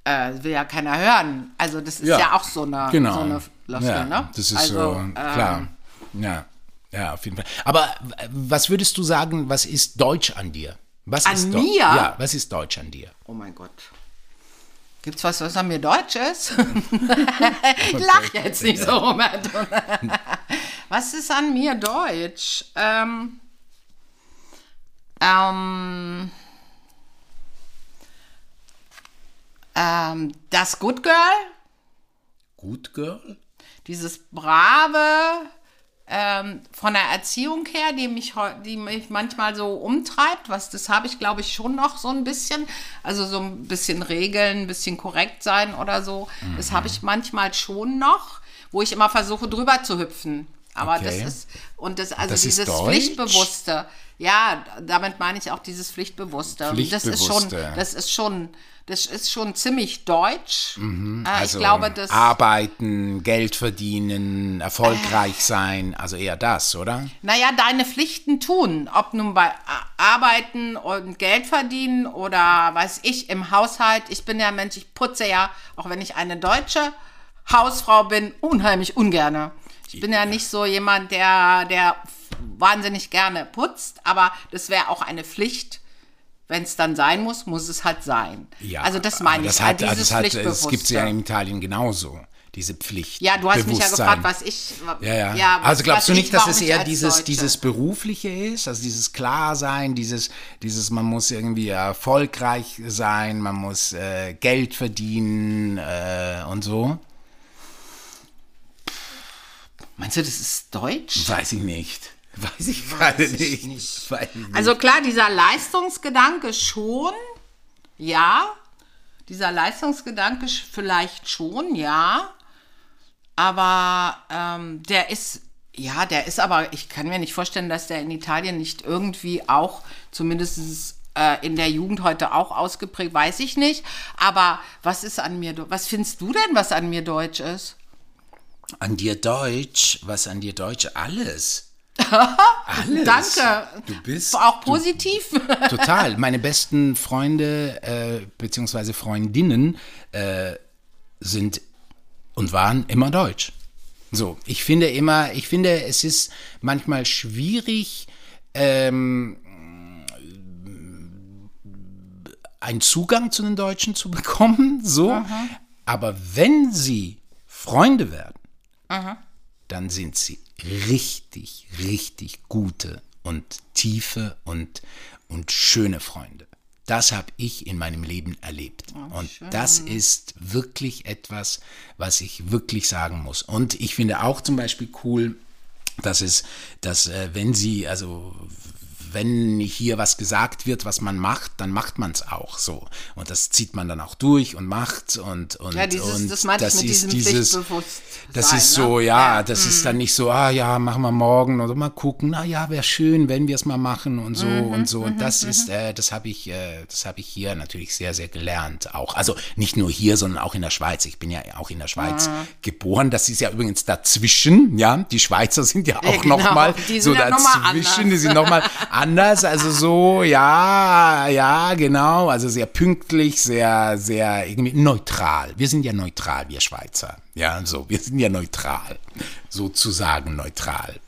[SPEAKER 1] äh, will ja keiner hören. Also das ist ja, auch so eine,
[SPEAKER 2] genau.
[SPEAKER 1] so eine Floskel,
[SPEAKER 2] ja,
[SPEAKER 1] ne?
[SPEAKER 2] Das ist
[SPEAKER 1] also,
[SPEAKER 2] so,
[SPEAKER 1] ähm,
[SPEAKER 2] klar. Ja, ja, auf jeden Fall. Aber w- was würdest du sagen, was ist Deutsch an dir? Was
[SPEAKER 1] An mir?
[SPEAKER 2] Ja, was ist Deutsch an dir?
[SPEAKER 1] Oh mein Gott. Gibt's was, was an mir deutsch ist? ich lach jetzt nicht so, Robert. was ist an mir deutsch? Ähm, ähm, ähm, das Good Girl,
[SPEAKER 2] Gut, Girl?
[SPEAKER 1] dieses brave, ähm, von der Erziehung her, die mich, die mich manchmal so umtreibt, was das habe ich, glaube ich, schon noch so ein bisschen. Also so ein bisschen Regeln, ein bisschen korrekt sein oder so. Das habe ich manchmal schon noch, wo ich immer versuche, drüber zu hüpfen. Aber
[SPEAKER 2] Okay.
[SPEAKER 1] das ist, und das, also
[SPEAKER 2] Das
[SPEAKER 1] dieses? Pflichtbewusste. Ja, damit meine ich auch dieses Pflichtbewusste. Das ist schon,
[SPEAKER 2] Pflichtbewusste.
[SPEAKER 1] das ist schon, das ist schon ziemlich deutsch. Äh,
[SPEAKER 2] Also
[SPEAKER 1] ich glaube, das.
[SPEAKER 2] arbeiten, Geld verdienen, erfolgreich sein, also eher das, oder?
[SPEAKER 1] Naja, deine Pflichten tun. Ob nun bei Arbeiten und Geld verdienen oder weiß ich, im Haushalt. Ich bin ja Mensch, ich putze ja, auch wenn ich eine deutsche Hausfrau bin, unheimlich ungerne. Ich bin ja nicht so jemand, der, der wahnsinnig gerne putzt, aber das wäre auch eine Pflicht. Wenn es dann sein muss, muss es halt sein. also das meine ich,
[SPEAKER 2] das
[SPEAKER 1] halt
[SPEAKER 2] hat, also
[SPEAKER 1] dieses
[SPEAKER 2] das hat, es gibt ja in Italien genauso, diese Pflicht.
[SPEAKER 1] ja, du hast mich ja gefragt, was ich.
[SPEAKER 2] Ja, ja. also glaubst du
[SPEAKER 1] ich
[SPEAKER 2] nicht, dass es
[SPEAKER 1] ich
[SPEAKER 2] eher dieses,
[SPEAKER 1] Deutsche-
[SPEAKER 2] dieses Berufliche ist, also dieses Klarsein, dieses, dieses, man muss irgendwie erfolgreich sein, man muss äh, Geld verdienen äh, und so?
[SPEAKER 1] Meinst du, das ist deutsch?
[SPEAKER 2] Weiß ich nicht. Weiß ich gerade nicht. Weiß ich nicht.
[SPEAKER 1] Also klar, dieser Leistungsgedanke schon, ja. Dieser Leistungsgedanke vielleicht schon, ja. Aber ähm, der ist, ja, der ist aber, ich kann mir nicht vorstellen, dass der in Italien nicht irgendwie auch, zumindest äh, in der Jugend heute auch ausgeprägt, weiß ich nicht. Aber was ist an mir, was findest du denn, was an mir deutsch ist?
[SPEAKER 2] An dir Deutsch, was an dir Deutsch? Alles. Alles.
[SPEAKER 1] Danke.
[SPEAKER 2] Du bist
[SPEAKER 1] Auch positiv?
[SPEAKER 2] Total. Meine besten Freunde äh, beziehungsweise Freundinnen äh, sind und waren immer deutsch. So, ich finde immer, ich finde, es ist manchmal schwierig, ähm, einen Zugang zu den Deutschen zu bekommen, so. Aber wenn sie Freunde werden, dann sind sie richtig, richtig gute und tiefe und, und schöne Freunde. das habe ich in meinem Leben erlebt. und das ist wirklich etwas, was ich wirklich sagen muss. Und ich finde auch zum Beispiel cool, dass es, dass äh, wenn sie, also wenn hier was gesagt wird, was man macht, dann macht man es auch so. Und das zieht man dann auch durch und macht und und
[SPEAKER 1] Ja, dieses,
[SPEAKER 2] und
[SPEAKER 1] das ich mit diesem Pflichtbewusstsein,
[SPEAKER 2] das ist so,
[SPEAKER 1] ne?
[SPEAKER 2] ja,
[SPEAKER 1] Ja.
[SPEAKER 2] das ist dann nicht so, ah ja, machen wir morgen oder mal gucken, na ja, wäre schön, wenn wir es mal machen und so
[SPEAKER 1] Mhm,
[SPEAKER 2] und so. Und das ist, äh, das habe ich, äh, das habe ich hier natürlich sehr, sehr gelernt auch. Also nicht nur hier, sondern auch in der Schweiz. Ich bin ja auch in der Schweiz
[SPEAKER 1] Ah.
[SPEAKER 2] geboren. Das ist ja übrigens dazwischen, ja. Die Schweizer sind ja auch
[SPEAKER 1] genau.
[SPEAKER 2] noch mal so
[SPEAKER 1] ja
[SPEAKER 2] dazwischen. Die sind noch mal anders. Also so, ja, ja, genau. Also sehr pünktlich, sehr, sehr irgendwie neutral. Wir sind ja neutral, wir Schweizer. Ja, so. Wir sind ja neutral. Sozusagen neutral.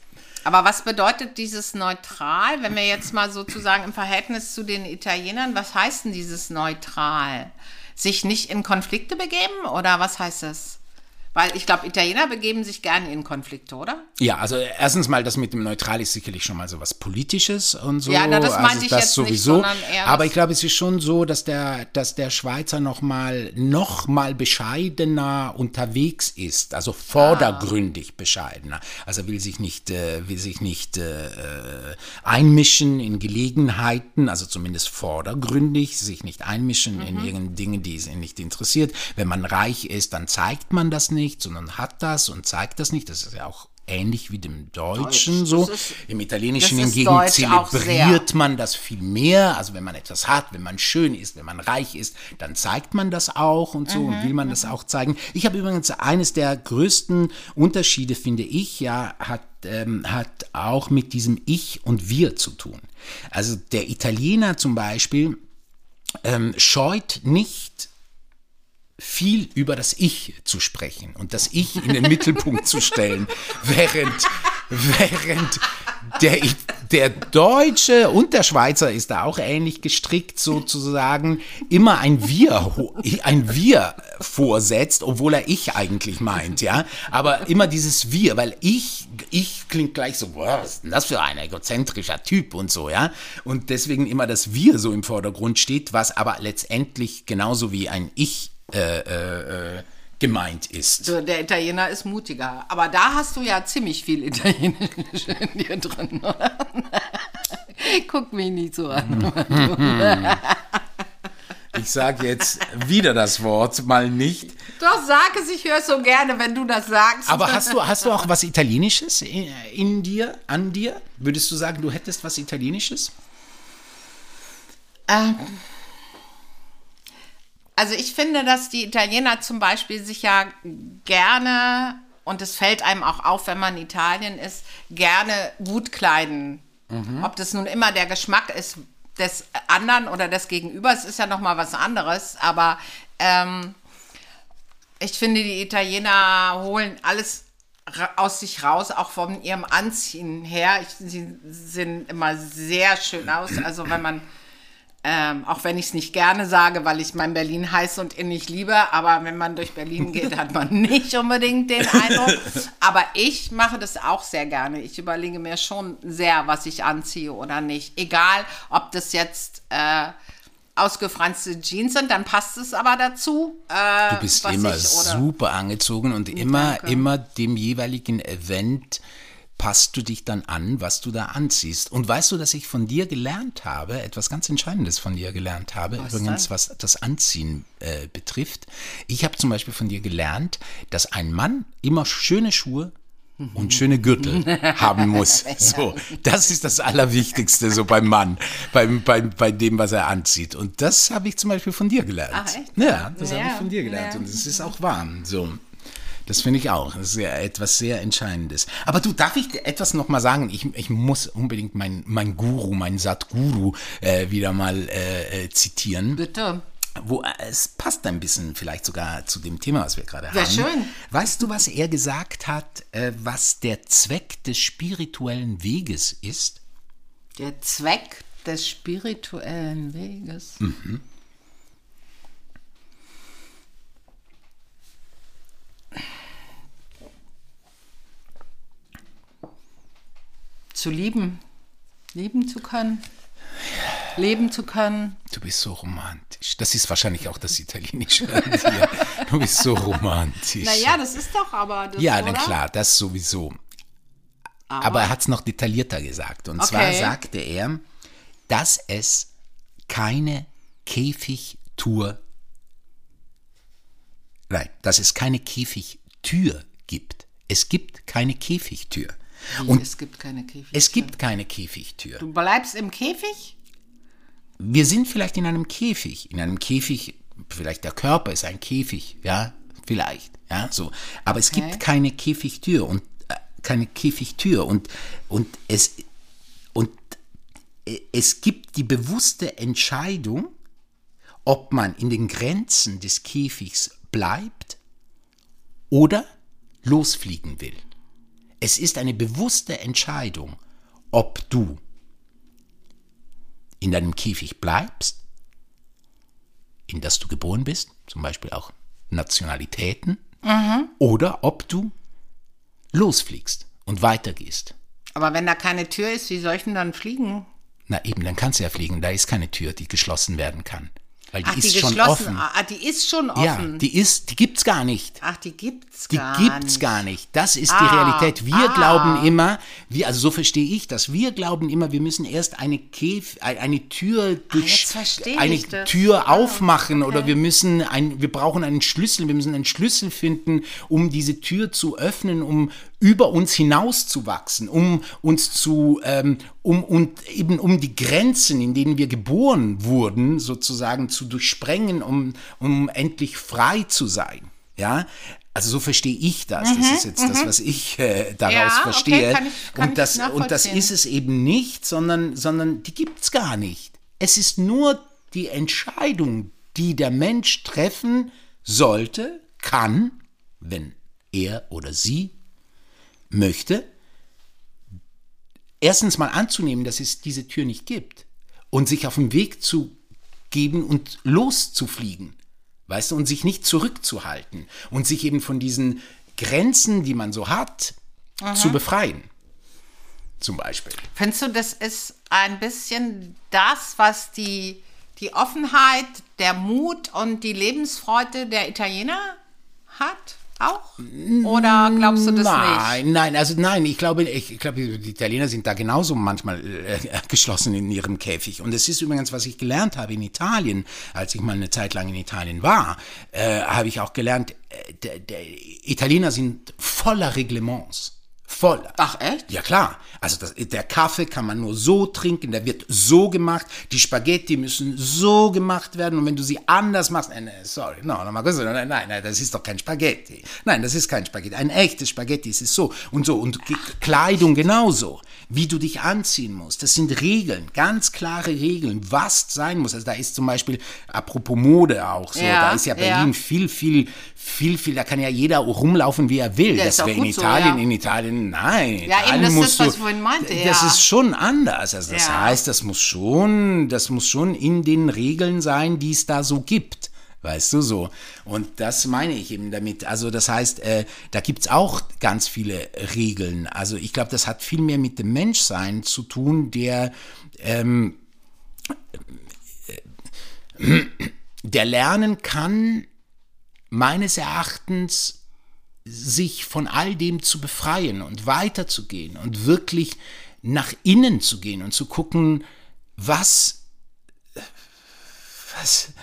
[SPEAKER 1] Aber was bedeutet dieses neutral, wenn wir jetzt mal sozusagen im Verhältnis zu den Italienern, was heißt denn dieses neutral? Sich nicht in Konflikte begeben oder was heißt das? Weil ich glaube, Italiener begeben sich gerne in Konflikte, oder?
[SPEAKER 2] Ja, also erstens mal, das mit dem Neutral ist sicherlich schon mal so was Politisches und so.
[SPEAKER 1] Ja, na, das
[SPEAKER 2] also
[SPEAKER 1] meinte ich jetzt nicht, sondern eher
[SPEAKER 2] Aber ich glaube, es ist schon so, dass der, dass der Schweizer noch mal, noch mal bescheidener unterwegs ist, also vordergründig bescheidener. Also will sich nicht, äh, will sich nicht äh, äh, einmischen in Gelegenheiten, also zumindest vordergründig, sich nicht einmischen in irgendeine Dinge, die es ihn nicht interessiert. Wenn man reich ist, dann zeigt man das nicht, sondern hat das und zeigt das nicht. Das ist ja auch ähnlich wie dem Deutschen
[SPEAKER 1] Deutsch,
[SPEAKER 2] so.
[SPEAKER 1] ist-
[SPEAKER 2] Im Italienischen hingegen
[SPEAKER 1] Deutsch
[SPEAKER 2] zelebriert man das viel mehr. Also wenn man etwas hat, wenn man schön ist, wenn man reich ist, dann zeigt man das auch und so
[SPEAKER 1] Mhm,
[SPEAKER 2] und will man das auch zeigen. Ich habe übrigens eines der größten Unterschiede, finde ich, ja, hat ähm, hat auch mit diesem Ich und Wir zu tun. Also der Italiener zum Beispiel ähm, scheut nicht viel über das Ich zu sprechen und das Ich in den Mittelpunkt zu stellen, während, während der, der Deutsche und der Schweizer ist da auch ähnlich gestrickt, sozusagen, immer ein Wir, ein Wir vorsetzt, obwohl er Ich eigentlich meint, ja. Aber immer dieses Wir, weil ich, ich klingt gleich so, boah, was ist denn das für ein egozentrischer Typ und so, ja. Und deswegen immer das Wir so im Vordergrund steht, was aber letztendlich genauso wie ein Ich äh, äh, äh, gemeint ist.
[SPEAKER 1] So, der Italiener ist mutiger. Aber da hast du ja ziemlich viel Italienisch in dir drin, oder? Guck mich nicht so an.
[SPEAKER 2] Ich sage jetzt wieder das Wort, mal nicht.
[SPEAKER 1] Doch, sag es, ich höre es so gerne, wenn du das sagst.
[SPEAKER 2] Aber hast du, hast du auch was Italienisches in, in dir, an dir? Würdest du sagen, du hättest was Italienisches?
[SPEAKER 1] Ähm, also ich finde, dass die Italiener zum Beispiel sich ja gerne, und es fällt einem auch auf, wenn man in Italien ist, gerne gut kleiden. Ob das nun immer der Geschmack ist des anderen oder des Gegenübers, ist ja nochmal was anderes. Aber ähm, ich finde, die Italiener holen alles aus sich raus, auch von ihrem Anziehen her. Ich, sie sehen immer sehr schön aus. Also wenn man, ähm, auch wenn ich es nicht gerne sage, weil ich mein Berlin heiß und innig liebe, aber wenn man durch Berlin geht, hat man nicht unbedingt den Eindruck. Aber ich mache das auch sehr gerne. Ich überlege mir schon sehr, was ich anziehe oder nicht. Egal, ob das jetzt äh, ausgefranste Jeans sind, dann passt es aber dazu. Äh,
[SPEAKER 2] Du bist immer
[SPEAKER 1] ich,
[SPEAKER 2] super angezogen und immer,
[SPEAKER 1] danke.
[SPEAKER 2] immer dem jeweiligen Event passt du dich dann an, was du da anziehst. Und weißt du, dass ich von dir gelernt habe, etwas ganz Entscheidendes von dir gelernt habe,
[SPEAKER 1] Was
[SPEAKER 2] übrigens,
[SPEAKER 1] denn?
[SPEAKER 2] was das Anziehen äh, betrifft. Ich habe zum Beispiel von dir gelernt, dass ein Mann immer schöne Schuhe und schöne Gürtel haben muss. So, das ist das Allerwichtigste so beim Mann, beim, beim, bei dem, was er anzieht. Und das habe ich zum Beispiel von dir gelernt.
[SPEAKER 1] Ach, echt?
[SPEAKER 2] Ja, das habe
[SPEAKER 1] Ja,
[SPEAKER 2] ich von dir gelernt.
[SPEAKER 1] ja.
[SPEAKER 2] Und es ist auch wahr. So. Das finde ich auch. Das ist ja etwas sehr Entscheidendes. Aber du, darf ich dir etwas nochmal sagen? Ich, ich muss unbedingt mein, mein Guru, mein Satguru äh, wieder mal äh, äh, zitieren.
[SPEAKER 1] Bitte.
[SPEAKER 2] Wo, äh, es passt ein bisschen vielleicht sogar zu dem Thema, was wir gerade
[SPEAKER 1] Ja,
[SPEAKER 2] haben.
[SPEAKER 1] schön.
[SPEAKER 2] Weißt du, was er gesagt hat, äh, was der Zweck des spirituellen Weges ist?
[SPEAKER 1] Der Zweck des spirituellen Weges. Zu lieben. Lieben zu können. leben zu können.
[SPEAKER 2] Du bist so romantisch. Das ist wahrscheinlich auch das Italienische an dir. Du bist so romantisch.
[SPEAKER 1] Naja, das ist doch aber das,
[SPEAKER 2] ja, na klar, das sowieso. Aber, er hat es noch detaillierter gesagt. Und zwar
[SPEAKER 1] Okay.
[SPEAKER 2] sagte er, dass es keine Käfigtour, nein, dass es keine Käfigtür gibt. Es gibt keine Käfigtür. Und
[SPEAKER 1] es gibt keine Käfig.
[SPEAKER 2] es gibt keine Käfigtür.
[SPEAKER 1] du bleibst im Käfig?
[SPEAKER 2] wir sind vielleicht in einem Käfig, in einem Käfig, vielleicht der Körper ist ein Käfig, ja, vielleicht, ja, so. Aber es
[SPEAKER 1] Okay.
[SPEAKER 2] gibt keine Käfigtür und äh, keine Käfigtür und und es und äh, es gibt die bewusste Entscheidung, ob man in den Grenzen des Käfigs bleibt oder losfliegen will. Es ist eine bewusste Entscheidung, ob du in deinem Käfig bleibst, in das du geboren bist, zum Beispiel auch Nationalitäten, oder ob du losfliegst und weitergehst.
[SPEAKER 1] Aber wenn da keine Tür ist, wie soll ich denn dann fliegen?
[SPEAKER 2] Na eben, dann kannst du ja fliegen. Da ist keine Tür, die geschlossen werden kann. Weil die
[SPEAKER 1] Ach,
[SPEAKER 2] ist
[SPEAKER 1] die
[SPEAKER 2] schon
[SPEAKER 1] geschlossen.
[SPEAKER 2] offen.
[SPEAKER 1] Ah, die ist schon offen.
[SPEAKER 2] Ja, die ist, die gibt's gar nicht.
[SPEAKER 1] Ach, die gibt's
[SPEAKER 2] Die
[SPEAKER 1] gar
[SPEAKER 2] gibt's
[SPEAKER 1] nicht.
[SPEAKER 2] gar nicht. Das ist die
[SPEAKER 1] Ah,
[SPEAKER 2] Realität. Wir
[SPEAKER 1] ah.
[SPEAKER 2] glauben immer, wir, also so verstehe ich das. Wir glauben immer, wir müssen erst eine Käf, ein- eine Tür durch,
[SPEAKER 1] Ah,
[SPEAKER 2] eine
[SPEAKER 1] ich das.
[SPEAKER 2] Tür
[SPEAKER 1] Ah,
[SPEAKER 2] aufmachen oder wir müssen ein, wir brauchen einen Schlüssel, wir müssen einen Schlüssel finden, um diese Tür zu öffnen, um über uns hinauszuwachsen, um uns zu, ähm, um und eben um die Grenzen, in denen wir geboren wurden, sozusagen zu durchsprengen, um, um endlich frei zu sein. Ja, also so verstehe ich das. das ist jetzt das, was ich äh, daraus
[SPEAKER 1] Mhm, Ja, okay,
[SPEAKER 2] verstehe.
[SPEAKER 1] kann ich- kann
[SPEAKER 2] und, das, und das ist es eben nicht, sondern, sondern die gibt's gar nicht. Es ist nur die Entscheidung, die der Mensch treffen sollte, kann, wenn er oder sie möchte, erstens mal anzunehmen, dass es diese Tür nicht gibt und sich auf den Weg zu geben und loszufliegen, weißt du, und sich nicht zurückzuhalten und sich eben von diesen Grenzen, die man so hat, zu befreien. Zum Beispiel.
[SPEAKER 1] Findest du, das ist ein bisschen das, was die, die Offenheit, der Mut und die Lebensfreude der Italiener hat? Auch? Oder glaubst du das nicht?
[SPEAKER 2] Nein, nein, also nein, ich glaube, ich, glaube, die Italiener sind da genauso manchmal äh, geschlossen in ihrem Käfig. Und es ist übrigens, was ich gelernt habe in Italien, als ich mal eine Zeit lang in Italien war, äh, habe ich auch gelernt, äh, Italiener sind voller Reglements. Voller.
[SPEAKER 1] Ach, echt?
[SPEAKER 2] Ja klar, also das, der Kaffee kann man nur so trinken, der wird so gemacht, die Spaghetti müssen so gemacht werden und wenn du sie anders machst, nein, nein, sorry, no, no, nein, nein, nein, das ist doch kein Spaghetti. Nein, das ist kein Spaghetti. Ein echtes Spaghetti ist es so und so und Ge- Kleidung genauso, wie du dich anziehen musst. Das sind Regeln, ganz klare Regeln, was sein muss. Also da ist zum Beispiel, apropos Mode auch so,
[SPEAKER 1] Ja,
[SPEAKER 2] da ist ja
[SPEAKER 1] ja.
[SPEAKER 2] Berlin viel, viel, viel, viel, da kann ja jeder rumlaufen, wie er will.
[SPEAKER 1] Ja,
[SPEAKER 2] das wäre in
[SPEAKER 1] so,
[SPEAKER 2] Italien,
[SPEAKER 1] ja.
[SPEAKER 2] in Italien, nein.
[SPEAKER 1] Ja, eben, das ist,
[SPEAKER 2] musst
[SPEAKER 1] was ich vorhin meinte,
[SPEAKER 2] Das
[SPEAKER 1] ja.
[SPEAKER 2] ist schon anders. Also das
[SPEAKER 1] Ja.
[SPEAKER 2] heißt, das muss schon, das muss schon in den Regeln sein, die es da so gibt. Weißt du so? Und das meine ich eben damit. Also das heißt, äh, da gibt's auch ganz viele Regeln. Also ich glaube, das hat viel mehr mit dem Menschsein zu tun, der ähm, äh, der lernen kann, meines Erachtens sich von all dem zu befreien und weiterzugehen und wirklich nach innen zu gehen und zu gucken, was, was,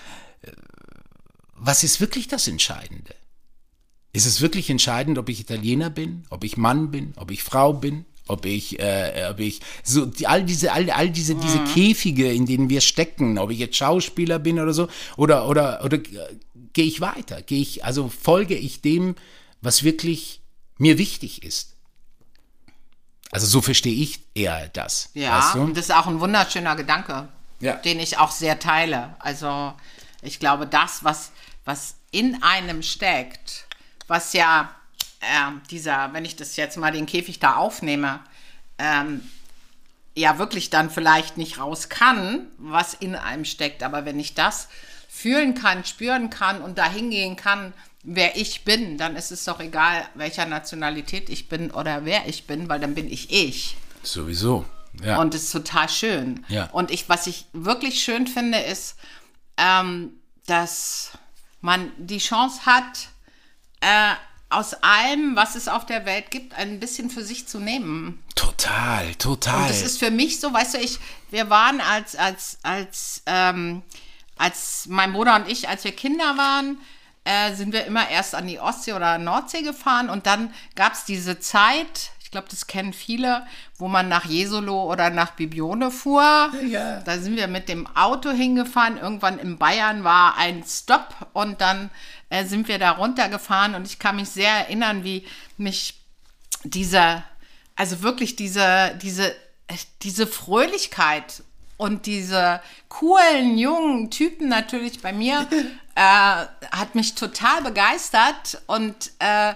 [SPEAKER 2] was ist wirklich das Entscheidende? Ist es wirklich entscheidend, ob ich Italiener bin, ob ich Mann bin, ob ich Frau bin, ob ich, äh, ob ich so die, all diese, all, all diese, diese Käfige, in denen wir stecken, ob ich jetzt Schauspieler bin oder so, oder oder oder äh, gehe ich weiter, gehe ich, also folge ich dem, was wirklich mir wichtig ist. Also so verstehe ich eher das.
[SPEAKER 1] Ja,
[SPEAKER 2] weißt du?
[SPEAKER 1] und das ist auch ein wunderschöner Gedanke,
[SPEAKER 2] Ja.
[SPEAKER 1] den ich auch sehr teile. Also ich glaube, das, was, was in einem steckt, was ja ähm, dieser, wenn ich das jetzt mal den Käfig da aufnehme, ähm, ja wirklich dann vielleicht nicht raus kann, was in einem steckt. Aber wenn ich das fühlen kann, spüren kann und dahin gehen kann, wer ich bin, dann ist es doch egal, welcher Nationalität ich bin oder wer ich bin, weil dann bin ich ich.
[SPEAKER 2] Sowieso. Ja.
[SPEAKER 1] Und es ist total schön.
[SPEAKER 2] Ja.
[SPEAKER 1] Und ich, was ich wirklich schön finde, ist, ähm, dass man die Chance hat, äh, aus allem, was es auf der Welt gibt, ein bisschen für sich zu nehmen.
[SPEAKER 2] Total, total.
[SPEAKER 1] Und das ist für mich so, weißt du, ich, wir waren als, als, als, ähm, als mein Bruder und ich, als wir Kinder waren, äh, sind wir immer erst an die Ostsee oder Nordsee gefahren und dann gab es diese Zeit, ich glaube, das kennen viele, wo man nach Jesolo oder nach Bibione fuhr.
[SPEAKER 2] Ja.
[SPEAKER 1] Da sind wir mit dem Auto hingefahren. Irgendwann in Bayern war ein Stopp und dann äh, sind wir da runtergefahren und ich kann mich sehr erinnern, wie mich dieser, also wirklich diese, diese, äh, diese Fröhlichkeit und diese coolen jungen Typen natürlich bei mir äh, hat mich total begeistert und äh,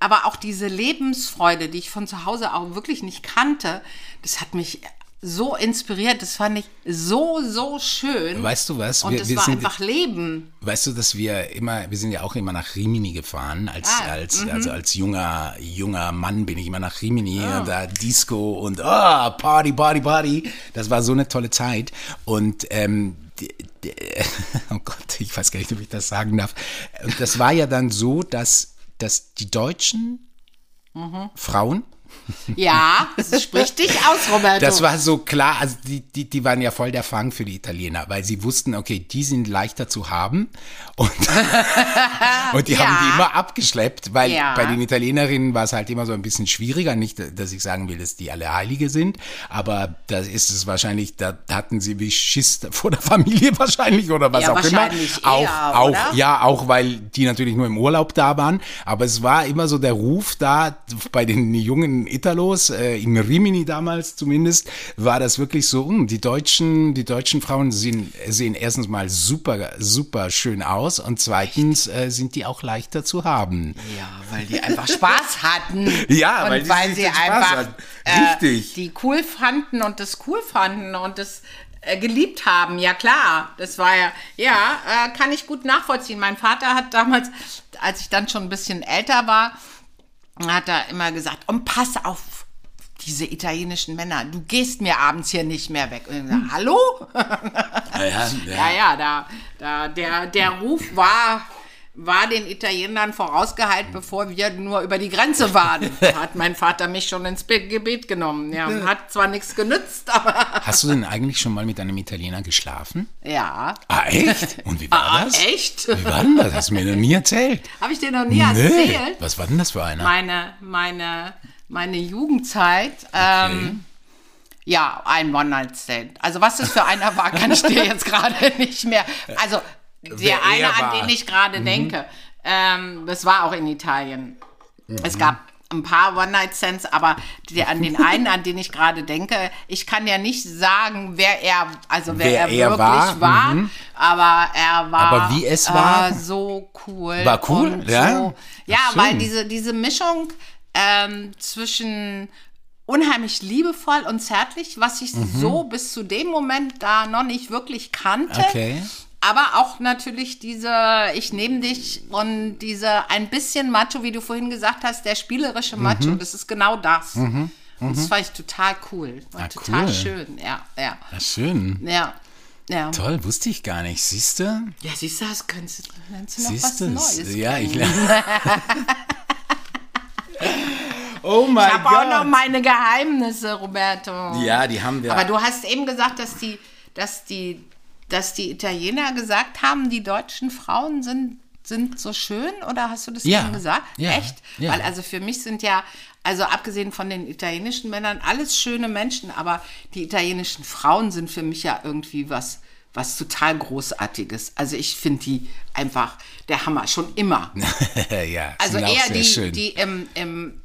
[SPEAKER 1] aber auch diese Lebensfreude, die ich von zu Hause auch wirklich nicht kannte, das hat mich so inspiriert. Das fand ich so, so schön.
[SPEAKER 2] Weißt du was?
[SPEAKER 1] Und
[SPEAKER 2] Wir-
[SPEAKER 1] es war
[SPEAKER 2] sind-
[SPEAKER 1] einfach Leben.
[SPEAKER 2] Weißt du, dass wir immer, wir sind ja auch immer nach Rimini gefahren. Als,
[SPEAKER 1] Ah,
[SPEAKER 2] als, also als junger, junger Mann bin ich immer nach Rimini, da Disco und ah, Party, Party, Party. Das war so eine tolle Zeit. Und ähm, oh Gott, ich weiß gar nicht, ob ich das sagen darf. Und das war ja dann so, dass, dass die deutschen Frauen
[SPEAKER 1] Ja, das spricht dich aus, Roberto.
[SPEAKER 2] das war so klar, also die, die, die waren ja voll der Fang für die Italiener, weil sie wussten, okay, die sind leichter zu haben und, und die
[SPEAKER 1] Ja.
[SPEAKER 2] haben die immer abgeschleppt, weil
[SPEAKER 1] Ja.
[SPEAKER 2] bei den Italienerinnen war es halt immer so ein bisschen schwieriger, nicht, dass ich sagen will, dass die alle Heilige sind, aber da ist es wahrscheinlich, da hatten sie wie Schiss vor der Familie wahrscheinlich oder was
[SPEAKER 1] Ja,
[SPEAKER 2] auch immer. Auch,
[SPEAKER 1] eher,
[SPEAKER 2] auch,
[SPEAKER 1] oder?
[SPEAKER 2] ja, auch weil die natürlich nur im Urlaub da waren, aber es war immer so der Ruf da bei den jungen Italos, äh, in Rimini damals zumindest, war das wirklich so, hm, die deutschen, die deutschen Frauen sehen, sehen erstens mal super, super schön aus und zweitens äh, sind die auch leichter zu haben.
[SPEAKER 1] Ja, weil die einfach Spaß hatten.
[SPEAKER 2] Ja, weil
[SPEAKER 1] weil, sie einfach äh,
[SPEAKER 2] Richtig.
[SPEAKER 1] die cool fanden und das cool fanden und das äh, geliebt haben. Ja klar, das war ja, ja, äh, kann ich gut nachvollziehen. Mein Vater hat damals, als ich dann schon ein bisschen älter war, hat er immer gesagt, und pass auf diese italienischen Männer, du gehst mir abends hier nicht mehr weg. Und ich gesagt, hallo?
[SPEAKER 2] Ja,
[SPEAKER 1] Ja, ja, da, da, der, der Ruf war, war den Italienern vorausgehalten, bevor wir nur über die Grenze waren. Da hat mein Vater mich schon ins Be- Gebet genommen. Ja, hat zwar nichts genützt, aber
[SPEAKER 2] Hast du denn eigentlich schon mal mit einem Italiener geschlafen?
[SPEAKER 1] ja.
[SPEAKER 2] Ah, echt? Und wie war
[SPEAKER 1] Ah,
[SPEAKER 2] das?
[SPEAKER 1] echt?
[SPEAKER 2] Wie war denn das? Hast du mir noch nie erzählt.
[SPEAKER 1] Habe ich dir noch nie erzählt?
[SPEAKER 2] Was war denn das für einer?
[SPEAKER 1] Meine, meine, meine Jugendzeit. Ähm, Ja, ein One-Night-Stand. Also was das für einer war, kann ich dir jetzt gerade nicht mehr. Also der
[SPEAKER 2] er
[SPEAKER 1] eine,
[SPEAKER 2] war.
[SPEAKER 1] an den ich gerade denke, ähm, das war auch in Italien. Es gab ein paar One-Night-Stands, aber der, an den einen, an den ich gerade denke, ich kann ja nicht sagen, wer er, also wer,
[SPEAKER 2] Wer
[SPEAKER 1] er
[SPEAKER 2] er
[SPEAKER 1] wirklich
[SPEAKER 2] war,
[SPEAKER 1] war, aber er war
[SPEAKER 2] Aber wie es war?
[SPEAKER 1] äh, so cool.
[SPEAKER 2] War cool, ja?
[SPEAKER 1] So, ja,
[SPEAKER 2] Ach,
[SPEAKER 1] weil diese, diese Mischung ähm, zwischen unheimlich liebevoll und zärtlich, was ich
[SPEAKER 2] Mhm.
[SPEAKER 1] so bis zu dem Moment da noch nicht wirklich kannte.
[SPEAKER 2] Okay.
[SPEAKER 1] Aber auch natürlich diese, ich nehme dich und diese ein bisschen Macho, wie du vorhin gesagt hast, der spielerische Macho,
[SPEAKER 2] Mhm.
[SPEAKER 1] das ist genau das. Und das fand ich total cool.
[SPEAKER 2] Ah,
[SPEAKER 1] total
[SPEAKER 2] cool.
[SPEAKER 1] schön, ja, ja,
[SPEAKER 2] Ja, schön.
[SPEAKER 1] ja. Ja,
[SPEAKER 2] Toll, wusste ich gar nicht. Siehst du?
[SPEAKER 1] ja siehst du, das könntest du noch was
[SPEAKER 2] Siehst du?
[SPEAKER 1] Neues
[SPEAKER 2] Ja, ich
[SPEAKER 1] bringen.
[SPEAKER 2] Oh mein
[SPEAKER 1] Ich habe auch noch meine Geheimnisse, Roberto.
[SPEAKER 2] Ja, die haben wir.
[SPEAKER 1] Aber du hast eben gesagt, dass die, dass die, dass die Italiener gesagt haben, die deutschen Frauen sind, sind so schön, oder hast du das
[SPEAKER 2] Ja,
[SPEAKER 1] eben gesagt?
[SPEAKER 2] ja,
[SPEAKER 1] Echt?
[SPEAKER 2] ja.
[SPEAKER 1] Weil also für mich sind ja, also abgesehen von den italienischen Männern, alles schöne Menschen, aber die italienischen Frauen sind für mich ja irgendwie was, was total Großartiges. Also ich finde die einfach der Hammer, schon immer.
[SPEAKER 2] ja,
[SPEAKER 1] Also eher die,
[SPEAKER 2] schön.
[SPEAKER 1] die, im, im,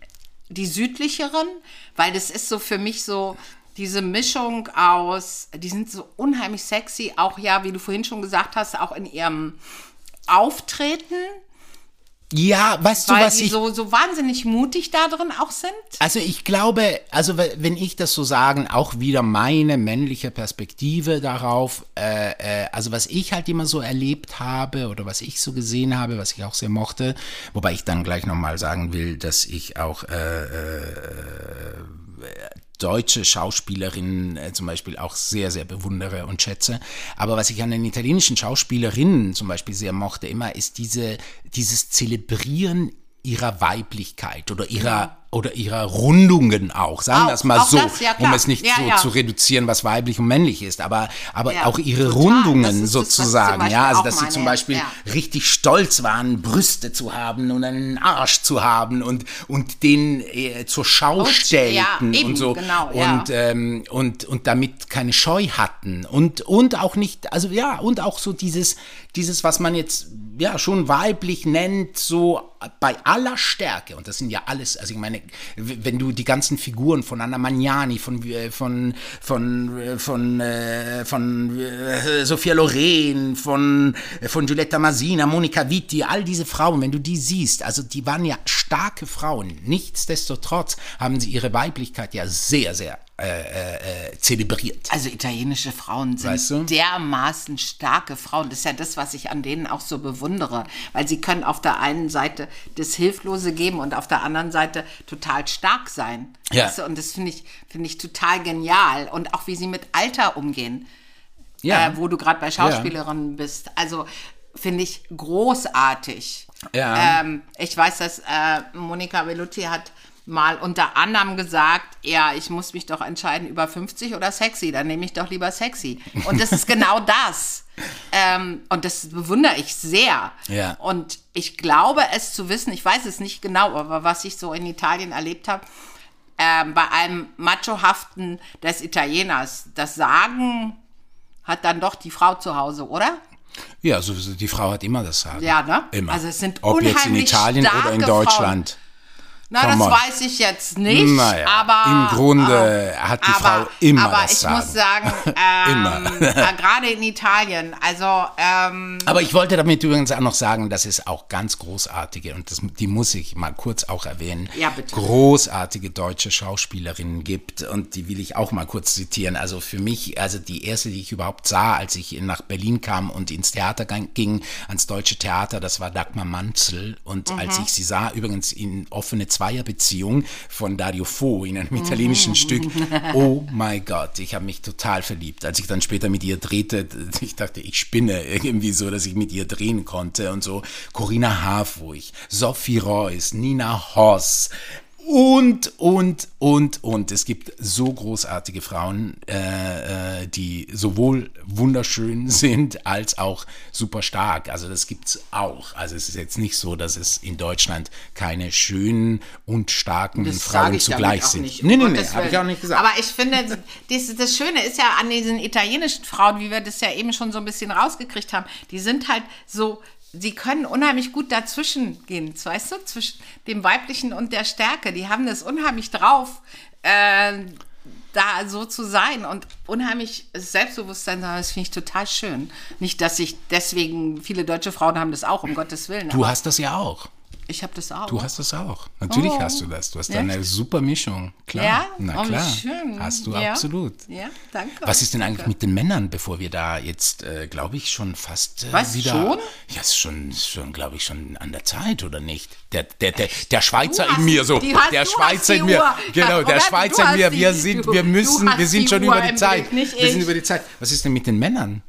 [SPEAKER 1] die südlicheren, weil das ist so für mich so diese Mischung aus, die sind so unheimlich sexy, auch ja, wie du vorhin schon gesagt hast, auch in ihrem Auftreten,
[SPEAKER 2] ja, weißt du,
[SPEAKER 1] weil
[SPEAKER 2] was
[SPEAKER 1] die
[SPEAKER 2] ich.
[SPEAKER 1] so, so wahnsinnig mutig da drin auch sind.
[SPEAKER 2] Also ich glaube, also we- wenn ich das so sagen, auch wieder meine männliche Perspektive darauf, äh, äh, also was ich halt immer so erlebt habe oder was ich so gesehen habe, was ich auch sehr mochte, wobei ich dann gleich nochmal sagen will, dass ich auch äh, äh, deutsche Schauspielerinnen äh, zum Beispiel auch sehr, sehr bewundere und schätze. Aber was ich an den italienischen Schauspielerinnen zum Beispiel sehr mochte immer, ist diese, dieses Zelebrieren ihrer Weiblichkeit oder ihrer oder ihrer Rundungen auch, sagen wir es mal so,
[SPEAKER 1] das, ja,
[SPEAKER 2] um es nicht
[SPEAKER 1] Ja,
[SPEAKER 2] so
[SPEAKER 1] ja.
[SPEAKER 2] zu reduzieren, was weiblich und männlich ist, aber, aber auch ihre
[SPEAKER 1] total. Das
[SPEAKER 2] Rundungen
[SPEAKER 1] das,
[SPEAKER 2] sozusagen,
[SPEAKER 1] Beispiel
[SPEAKER 2] ja, also dass sie zum Beispiel
[SPEAKER 1] ja.
[SPEAKER 2] richtig stolz waren, Brüste zu haben und einen Arsch zu haben und, und den äh, zur Schau
[SPEAKER 1] Und-
[SPEAKER 2] stellten
[SPEAKER 1] eben,
[SPEAKER 2] und so
[SPEAKER 1] genau,
[SPEAKER 2] und, ähm, und, und damit keine Scheu hatten und, und auch nicht, also ja, und auch so dieses, dieses, was man jetzt ja schon weiblich nennt, so bei aller Stärke, und das sind ja alles, also ich meine, wenn du die ganzen Figuren von Anna Magnani, von, äh, von, von, äh, von, äh, von äh, Sophia Loren, von, äh, von Giulietta Masina, Monica Vitti, all diese Frauen, wenn du die siehst, also die waren ja starke Frauen. Nichtsdestotrotz haben sie ihre Weiblichkeit ja sehr, sehr äh, äh, äh, zelebriert.
[SPEAKER 1] Also italienische Frauen sind
[SPEAKER 2] Weißt du?
[SPEAKER 1] dermaßen starke Frauen. Das ist ja das, was ich an denen auch so bewundere. Weil sie können auf der einen Seite das Hilflose geben und auf der anderen Seite total stark sein.
[SPEAKER 2] Ja.
[SPEAKER 1] Weißt du? Und das finde ich, finde ich total genial. Und auch wie sie mit Alter umgehen.
[SPEAKER 2] Ja.
[SPEAKER 1] Äh, wo du gerade bei Schauspielerinnen bist. Also finde ich großartig.
[SPEAKER 2] Ja.
[SPEAKER 1] Ähm, ich weiß, dass äh, Monika Bellucci hat mal unter anderem gesagt, ja, ich muss mich doch entscheiden über 50 oder sexy, dann nehme ich doch lieber sexy. Und das ist genau das. Ähm, und das bewundere ich sehr.
[SPEAKER 2] Ja.
[SPEAKER 1] Und ich glaube es zu wissen, ich weiß es nicht genau, aber was ich so in Italien erlebt habe, ähm, bei einem machohaften des Italieners, das Sagen hat dann doch die Frau zu Hause, oder?
[SPEAKER 2] Ja, also die Frau hat immer das Sagen.
[SPEAKER 1] Ja, ne?
[SPEAKER 2] Immer.
[SPEAKER 1] Also es sind
[SPEAKER 2] Ob jetzt in Italien oder in Deutschland.
[SPEAKER 1] Na,
[SPEAKER 2] Come
[SPEAKER 1] das
[SPEAKER 2] on.
[SPEAKER 1] weiß ich jetzt nicht,
[SPEAKER 2] Naja,
[SPEAKER 1] aber
[SPEAKER 2] im Grunde hat die
[SPEAKER 1] aber,
[SPEAKER 2] Frau immer
[SPEAKER 1] aber
[SPEAKER 2] das
[SPEAKER 1] ich
[SPEAKER 2] Sagen.
[SPEAKER 1] muss sagen, ähm,
[SPEAKER 2] Immer.
[SPEAKER 1] äh, gerade in Italien, also ähm,
[SPEAKER 2] Aber ich wollte damit übrigens auch noch sagen, dass es auch ganz großartige, und das, die muss ich mal kurz auch erwähnen,
[SPEAKER 1] Ja, bitte.
[SPEAKER 2] großartige deutsche Schauspielerinnen gibt. Und die will ich auch mal kurz zitieren. Also für mich, also die erste, die ich überhaupt sah, als ich nach Berlin kam und ins Theater ging, ans Deutsche Theater, das war Dagmar Manzel. Und als
[SPEAKER 1] Mhm.
[SPEAKER 2] ich sie sah, übrigens in offene Zweierbeziehung von Dario Fo in einem
[SPEAKER 1] Mhm.
[SPEAKER 2] italienischen Stück, oh mein Gott, ich habe mich total verliebt. Als ich dann später mit ihr drehte, ich dachte, ich spinne irgendwie so, dass ich mit ihr drehen konnte und so. Corinna Harfurch, Sophie Reuss, Nina Hoss, und, und, und, und. Es gibt so großartige Frauen, äh, äh, die sowohl wunderschön sind als auch super stark. Also das gibt's auch. Also es ist jetzt nicht so, dass es in Deutschland keine schönen und starken
[SPEAKER 1] das
[SPEAKER 2] Frauen zugleich sind.
[SPEAKER 1] nicht.
[SPEAKER 2] nee, nee, nee, habe ich auch nicht gesagt.
[SPEAKER 1] Aber ich finde, das, das Schöne ist ja an diesen italienischen Frauen, wie wir das ja eben schon so ein bisschen rausgekriegt haben, die sind halt so, sie können unheimlich gut dazwischen gehen, weißt du, zwischen dem Weiblichen und der Stärke. Die haben das unheimlich drauf, äh, da so zu sein und unheimlich Selbstbewusstsein, sondern das finde ich total schön. Nicht, dass ich deswegen, viele deutsche Frauen haben das auch, um Gottes Willen.
[SPEAKER 2] du hast das ja auch.
[SPEAKER 1] Ich habe das auch.
[SPEAKER 2] Du hast das auch. Natürlich
[SPEAKER 1] Oh.
[SPEAKER 2] hast du das. Du hast
[SPEAKER 1] Ja?
[SPEAKER 2] eine super Mischung. Klar.
[SPEAKER 1] ja?
[SPEAKER 2] Na
[SPEAKER 1] Oh,
[SPEAKER 2] klar.
[SPEAKER 1] schön.
[SPEAKER 2] Hast du
[SPEAKER 1] ja.
[SPEAKER 2] absolut.
[SPEAKER 1] Ja, danke.
[SPEAKER 2] Was ist denn eigentlich
[SPEAKER 1] danke.
[SPEAKER 2] mit den Männern, bevor wir da jetzt, äh, glaube ich, schon fast äh,
[SPEAKER 1] Was,
[SPEAKER 2] wieder.
[SPEAKER 1] schon?
[SPEAKER 2] Ja, ist schon, ist schon glaube ich, schon an der Zeit, oder nicht? Der, der, der, der Schweizer
[SPEAKER 1] hast-
[SPEAKER 2] in mir so.
[SPEAKER 1] hast-
[SPEAKER 2] der
[SPEAKER 1] du
[SPEAKER 2] Schweizer in mir. Genau, der Schweizer in mir. Wir sind, wir müssen, wir sind schon
[SPEAKER 1] Uhr
[SPEAKER 2] über die Zeit.
[SPEAKER 1] Blick,
[SPEAKER 2] wir sind über die Zeit. Was ist denn mit den Männern?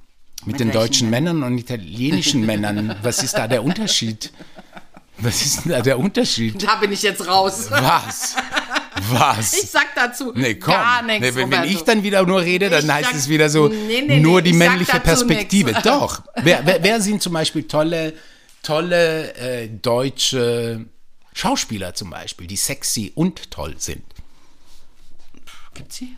[SPEAKER 2] Mit, den
[SPEAKER 1] welchen
[SPEAKER 2] deutschen Männern und italienischen Männern. Was ist da der Unterschied? Was ist denn da der Unterschied?
[SPEAKER 1] Da bin ich jetzt raus.
[SPEAKER 2] Was? Was?
[SPEAKER 1] Ich sag dazu
[SPEAKER 2] Nee, komm.
[SPEAKER 1] gar nichts.
[SPEAKER 2] Nee, wenn, wenn ich dann wieder nur rede, dann
[SPEAKER 1] Ich
[SPEAKER 2] heißt
[SPEAKER 1] sag-
[SPEAKER 2] es wieder so,
[SPEAKER 1] Nee, nee,
[SPEAKER 2] nur die männliche Perspektive.
[SPEAKER 1] nix.
[SPEAKER 2] Doch. Wer, wer, wer sind zum Beispiel tolle, tolle äh, deutsche Schauspieler zum Beispiel, die sexy und toll sind?
[SPEAKER 1] Gibt's sie?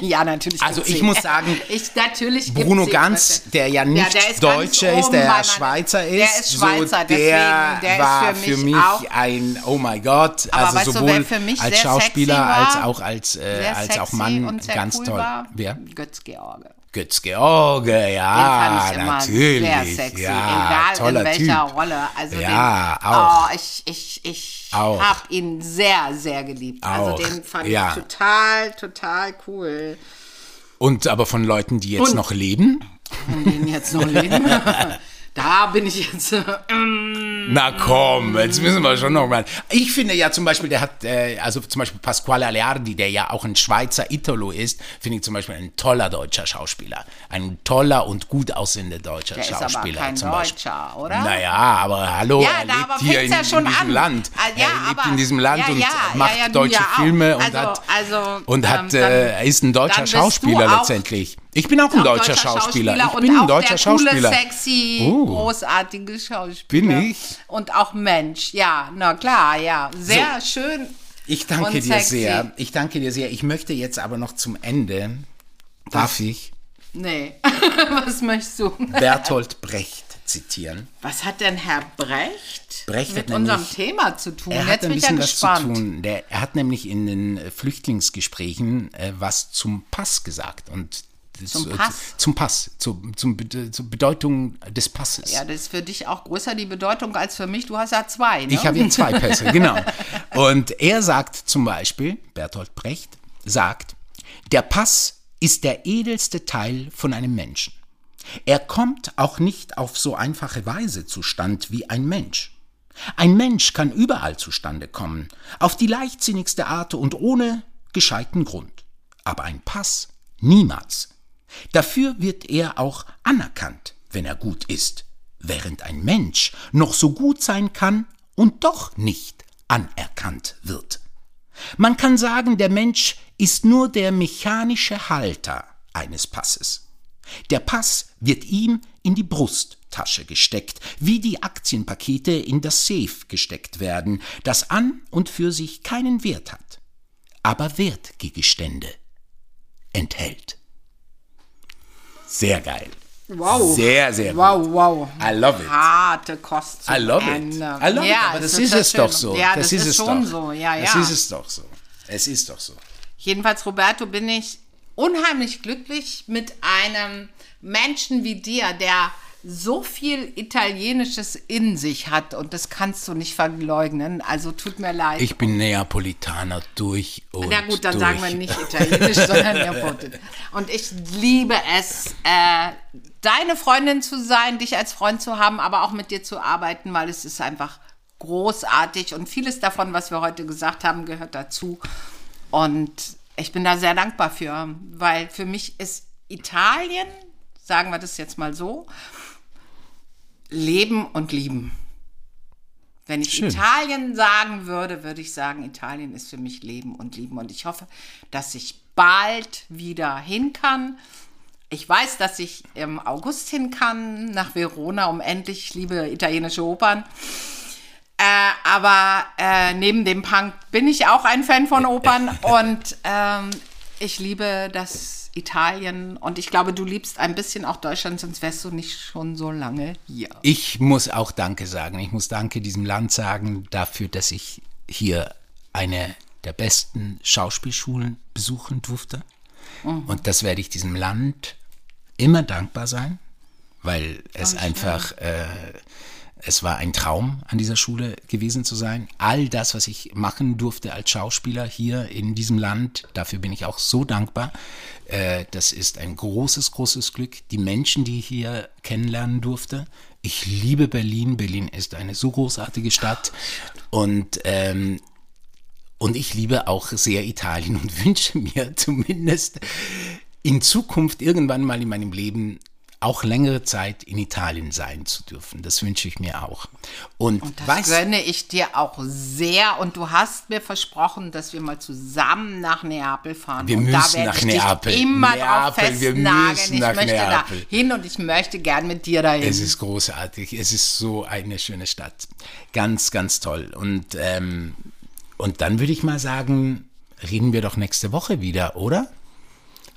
[SPEAKER 1] ja, natürlich.
[SPEAKER 2] Also ich
[SPEAKER 1] sie.
[SPEAKER 2] muss sagen,
[SPEAKER 1] ich, natürlich
[SPEAKER 2] Bruno
[SPEAKER 1] sie.
[SPEAKER 2] Ganz, der ja nicht
[SPEAKER 1] der ist ganz
[SPEAKER 2] Deutscher ist, der
[SPEAKER 1] meiner-
[SPEAKER 2] Schweizer ist,
[SPEAKER 1] Der ist Schweizer,
[SPEAKER 2] so, der,
[SPEAKER 1] deswegen, der
[SPEAKER 2] war für mich,
[SPEAKER 1] auch
[SPEAKER 2] ein Oh my God,
[SPEAKER 1] Aber
[SPEAKER 2] also
[SPEAKER 1] weißt du,
[SPEAKER 2] sowohl
[SPEAKER 1] für mich
[SPEAKER 2] als Schauspieler
[SPEAKER 1] war?
[SPEAKER 2] als auch als, äh, als auch Mann ganz
[SPEAKER 1] cool
[SPEAKER 2] toll.
[SPEAKER 1] War.
[SPEAKER 2] Wer?
[SPEAKER 1] Götz George.
[SPEAKER 2] Götz George, ja,
[SPEAKER 1] Den fand ich immer
[SPEAKER 2] natürlich.
[SPEAKER 1] sehr sexy,
[SPEAKER 2] ja,
[SPEAKER 1] egal in welcher
[SPEAKER 2] typ.
[SPEAKER 1] Rolle. Also
[SPEAKER 2] Ja,
[SPEAKER 1] den,
[SPEAKER 2] auch.
[SPEAKER 1] Oh, ich ich, ich habe ihn sehr, sehr geliebt.
[SPEAKER 2] Auch,
[SPEAKER 1] Also den fand
[SPEAKER 2] ja.
[SPEAKER 1] ich total, total cool.
[SPEAKER 2] Und aber von Leuten, die jetzt
[SPEAKER 1] Und-
[SPEAKER 2] noch leben?
[SPEAKER 1] Von denen jetzt noch leben. Da bin ich jetzt. Äh,
[SPEAKER 2] Na komm, jetzt müssen wir schon noch mal. Ich finde ja zum Beispiel, der hat, äh, also zum Beispiel Pasquale Aleardi, der ja auch ein Schweizer Italo ist, finde ich zum Beispiel ein toller deutscher Schauspieler. Ein toller und gut aussehender deutscher
[SPEAKER 1] der
[SPEAKER 2] Schauspieler.
[SPEAKER 1] ist aber kein
[SPEAKER 2] zum Beispiel.
[SPEAKER 1] Deutscher, oder?
[SPEAKER 2] Naja, aber hallo,
[SPEAKER 1] Ja,
[SPEAKER 2] er lebt
[SPEAKER 1] aber
[SPEAKER 2] hier in,
[SPEAKER 1] ja schon
[SPEAKER 2] in diesem
[SPEAKER 1] an.
[SPEAKER 2] Land.
[SPEAKER 1] Ah, ja,
[SPEAKER 2] er lebt
[SPEAKER 1] aber-
[SPEAKER 2] in diesem Land
[SPEAKER 1] ja,
[SPEAKER 2] und
[SPEAKER 1] ja,
[SPEAKER 2] macht
[SPEAKER 1] ja, du
[SPEAKER 2] deutsche. Filme und
[SPEAKER 1] Also-
[SPEAKER 2] hat,
[SPEAKER 1] also,
[SPEAKER 2] und
[SPEAKER 1] ähm,
[SPEAKER 2] hat, äh, ist ein deutscher Schauspieler letztendlich. Ich bin auch ein
[SPEAKER 1] Auch
[SPEAKER 2] deutscher, Schauspieler. Ich
[SPEAKER 1] und
[SPEAKER 2] bin ein
[SPEAKER 1] auch
[SPEAKER 2] deutscher
[SPEAKER 1] der coole,
[SPEAKER 2] Schauspieler.
[SPEAKER 1] sexy,
[SPEAKER 2] Oh.
[SPEAKER 1] großartige Schauspieler.
[SPEAKER 2] Bin ich?
[SPEAKER 1] Und auch Mensch, ja, na klar, ja. Sehr schön.
[SPEAKER 2] Ich danke dir
[SPEAKER 1] sexy.
[SPEAKER 2] sehr. Ich danke dir sehr. Ich möchte jetzt aber noch zum Ende, darf ich,
[SPEAKER 1] Nee, was möchtest du?
[SPEAKER 2] Bertolt Brecht zitieren.
[SPEAKER 1] Was hat denn Herr Brecht,
[SPEAKER 2] Brecht
[SPEAKER 1] mit unserem
[SPEAKER 2] nämlich-
[SPEAKER 1] Thema zu tun?
[SPEAKER 2] Er
[SPEAKER 1] Jetzt
[SPEAKER 2] hat ein
[SPEAKER 1] bin ich ja
[SPEAKER 2] bisschen was
[SPEAKER 1] gespannt.
[SPEAKER 2] zu tun. Der, er hat nämlich in den Flüchtlingsgesprächen äh, was zum Pass gesagt. Und
[SPEAKER 1] Zum
[SPEAKER 2] äh,
[SPEAKER 1] Pass?
[SPEAKER 2] Zum Pass, zu, zum, zur Bedeutung des Passes.
[SPEAKER 1] Ja, das ist für dich auch größer die Bedeutung als für mich. Du hast ja zwei, ne?
[SPEAKER 2] Ich habe ja zwei Pässe, genau. Und er sagt zum Beispiel, Bertolt Brecht sagt, der Pass ist der edelste Teil von einem Menschen. Er kommt auch nicht auf so einfache Weise zustand wie ein Mensch. Ein Mensch kann überall zustande kommen, auf die leichtsinnigste Art und ohne gescheiten Grund. Aber ein Pass niemals. Dafür wird er auch anerkannt, wenn er gut ist, während ein Mensch noch so gut sein kann und doch nicht anerkannt wird. Man kann sagen, der Mensch ist nur der mechanische Halter eines Passes. Der Pass wird ihm in die Brusttasche gesteckt, wie die Aktienpakete in das Safe gesteckt werden, das an und für sich keinen Wert hat, aber Wertgegenstände enthält. Sehr geil.
[SPEAKER 1] Wow.
[SPEAKER 2] Sehr, sehr
[SPEAKER 1] Wow,
[SPEAKER 2] gut.
[SPEAKER 1] wow.
[SPEAKER 2] I love it.
[SPEAKER 1] Harte Kost zum
[SPEAKER 2] I love it.
[SPEAKER 1] Ende.
[SPEAKER 2] I love it.
[SPEAKER 1] ja,
[SPEAKER 2] Aber das ist es doch
[SPEAKER 1] schön.
[SPEAKER 2] so.
[SPEAKER 1] Ja,
[SPEAKER 2] das,
[SPEAKER 1] das,
[SPEAKER 2] ist,
[SPEAKER 1] ist
[SPEAKER 2] es
[SPEAKER 1] schon
[SPEAKER 2] doch.
[SPEAKER 1] so. Ja,
[SPEAKER 2] Das
[SPEAKER 1] ja.
[SPEAKER 2] ist es doch so. Es ist doch so.
[SPEAKER 1] Jedenfalls, Roberto, bin ich unheimlich glücklich mit einem Menschen wie dir, der so viel Italienisches in sich hat und das kannst du nicht verleugnen. Also tut mir leid.
[SPEAKER 2] Ich bin Neapolitaner durch und
[SPEAKER 1] Na gut, dann
[SPEAKER 2] durch.
[SPEAKER 1] sagen wir nicht Italienisch, sondern Neapolitanisch. Und ich liebe es, äh, deine Freundin zu sein, dich als Freund zu haben, aber auch mit dir zu arbeiten, weil es ist einfach großartig und vieles davon, was wir heute gesagt haben, gehört dazu. Und ich bin da sehr dankbar für, weil für mich ist Italien, sagen wir das jetzt mal so, Leben und Lieben. Wenn ich
[SPEAKER 2] Schön.
[SPEAKER 1] Italien sagen würde, würde ich sagen, Italien ist für mich Leben und Lieben. Und ich hoffe, dass ich bald wieder hin kann. Ich weiß, dass ich im August hin kann nach Verona, um endlich, ich liebe italienische Opern. Äh, aber äh, neben dem Punk bin ich auch ein Fan von Opern und ähm, ich liebe das Italien und ich glaube, du liebst ein bisschen auch Deutschland, sonst wärst du nicht schon so lange hier.
[SPEAKER 2] Ich muss auch Danke sagen. Ich muss Danke diesem Land sagen dafür, dass ich hier eine der besten Schauspielschulen besuchen durfte.
[SPEAKER 1] Mhm.
[SPEAKER 2] Und das werde ich diesem Land immer dankbar sein, weil es einfach, äh, es war ein Traum, an dieser Schule gewesen zu sein. All das, was ich machen durfte als Schauspieler hier in diesem Land, dafür bin ich auch so dankbar. Äh, das ist ein großes, großes Glück. Die Menschen, die ich hier kennenlernen durfte. Ich liebe Berlin. Berlin ist eine so großartige Stadt. Und ähm, und ich liebe auch sehr Italien und wünsche mir zumindest in Zukunft irgendwann mal in meinem Leben auch längere Zeit in Italien sein zu dürfen. Das wünsche ich mir auch. Und,
[SPEAKER 1] Das
[SPEAKER 2] weißt
[SPEAKER 1] gönne ich dir auch sehr. Und du hast mir versprochen, dass wir mal zusammen nach Neapel fahren.
[SPEAKER 2] Wir
[SPEAKER 1] und
[SPEAKER 2] müssen nach Neapel.
[SPEAKER 1] Immer
[SPEAKER 2] Neapel, wir müssen
[SPEAKER 1] ich
[SPEAKER 2] nach
[SPEAKER 1] möchte
[SPEAKER 2] Neapel.
[SPEAKER 1] da hin und ich möchte gern mit dir dahin.
[SPEAKER 2] Es ist großartig. Es ist so eine schöne Stadt. Ganz, ganz toll. Und, ähm, und dann würde ich mal sagen, reden wir doch nächste Woche wieder, oder?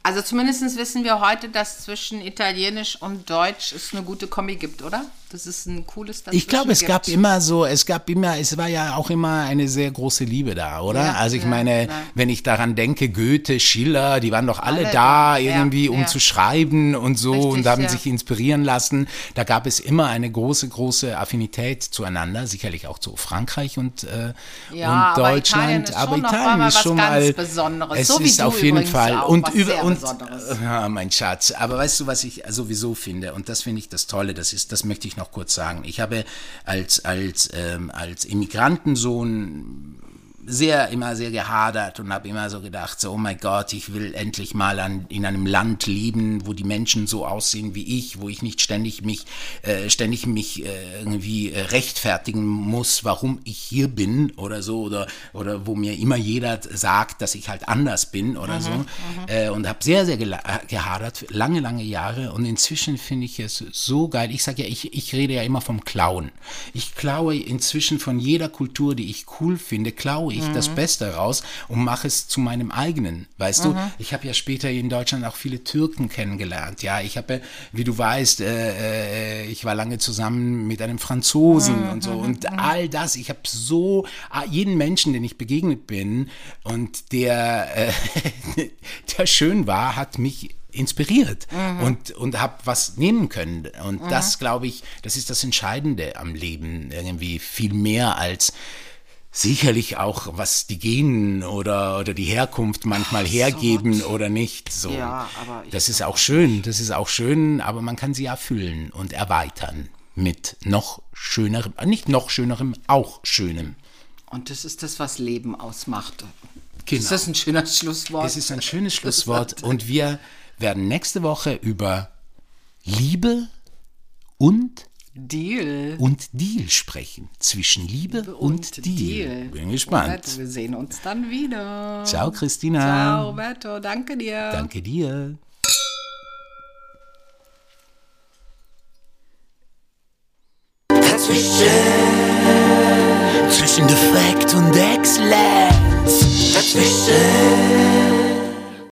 [SPEAKER 1] Also zumindest wissen wir heute, dass zwischen Italienisch und Deutsch es eine gute Kombi gibt, oder? Das ist ein cooles
[SPEAKER 2] Ich glaube, es
[SPEAKER 1] gibt.
[SPEAKER 2] gab immer so, es gab immer, es war ja auch immer eine sehr große Liebe da, oder?
[SPEAKER 1] Ja,
[SPEAKER 2] also ich
[SPEAKER 1] ja,
[SPEAKER 2] meine,
[SPEAKER 1] ja.
[SPEAKER 2] wenn ich daran denke, Goethe, Schiller, die waren doch alle,
[SPEAKER 1] Alle
[SPEAKER 2] da irgendwie, um zu schreiben und so
[SPEAKER 1] Richtig,
[SPEAKER 2] und haben sich inspirieren lassen. Da gab es immer eine große, große Affinität zueinander, sicherlich auch zu Frankreich und, äh, und
[SPEAKER 1] aber
[SPEAKER 2] Deutschland.
[SPEAKER 1] Italien ist
[SPEAKER 2] aber
[SPEAKER 1] schon noch
[SPEAKER 2] Italien ist
[SPEAKER 1] was
[SPEAKER 2] schon mal
[SPEAKER 1] Besonderes.
[SPEAKER 2] Es
[SPEAKER 1] So wie
[SPEAKER 2] ist auf jeden Fall und über und ja, mein Schatz. Aber weißt du, was ich sowieso finde? Und das finde ich das Tolle. Das ist, das möchte ich noch noch kurz sagen. Ich habe als, als, ähm, als Immigrantensohn sehr, immer sehr gehadert und habe immer so gedacht, so, oh mein Gott, ich will endlich mal an, in einem Land leben, wo die Menschen so aussehen wie ich, wo ich nicht ständig mich, äh, ständig mich äh, irgendwie äh, rechtfertigen muss, warum ich hier bin oder so, oder, oder wo mir immer jeder sagt, dass ich halt anders bin oder mhm, so. Mhm. Äh, und habe sehr, sehr gehadert, lange, lange Jahre. Und inzwischen finde ich es so geil. Ich sage ja, ich, ich rede ja immer vom Klauen. Ich klaue inzwischen von jeder Kultur, die ich cool finde, klaue ich mhm. das Beste raus und mache es zu meinem eigenen. Weißt mhm. du, ich habe ja später in Deutschland auch viele Türken kennengelernt. Ja, ich habe, wie du weißt, äh, äh, ich war lange zusammen mit einem Franzosen mhm. und so. Und mhm. all das, ich habe so ah, jeden Menschen, den ich begegnet bin und der, äh, der schön war, hat mich inspiriert mhm. und, und habe was nehmen können. Und mhm. das, glaube ich, das ist das Entscheidende am Leben, irgendwie viel mehr als sicherlich auch, was die Genen oder, oder die Herkunft manchmal Ach, hergeben so oder nicht. So. Ja, aber das ist auch schön, das ist auch schön, aber man kann sie erfüllen und erweitern mit noch schönerem, nicht noch schönerem, auch schönem.
[SPEAKER 1] Und das ist das, was Leben ausmacht. Genau. Ist das ein schöner Schlusswort?
[SPEAKER 2] Es ist ein schönes Schlusswort und wir werden nächste Woche über Liebe und
[SPEAKER 1] Deal.
[SPEAKER 2] Und Deal sprechen. Zwischen Liebe und, und Deal. Deal. Bin gespannt.
[SPEAKER 1] Roberto, wir sehen uns dann wieder.
[SPEAKER 2] Ciao, Christina.
[SPEAKER 1] Ciao, Roberto. Danke dir.
[SPEAKER 2] Danke dir. Dazwischen. Zwischen Defekt und Exzellenz. Dazwischen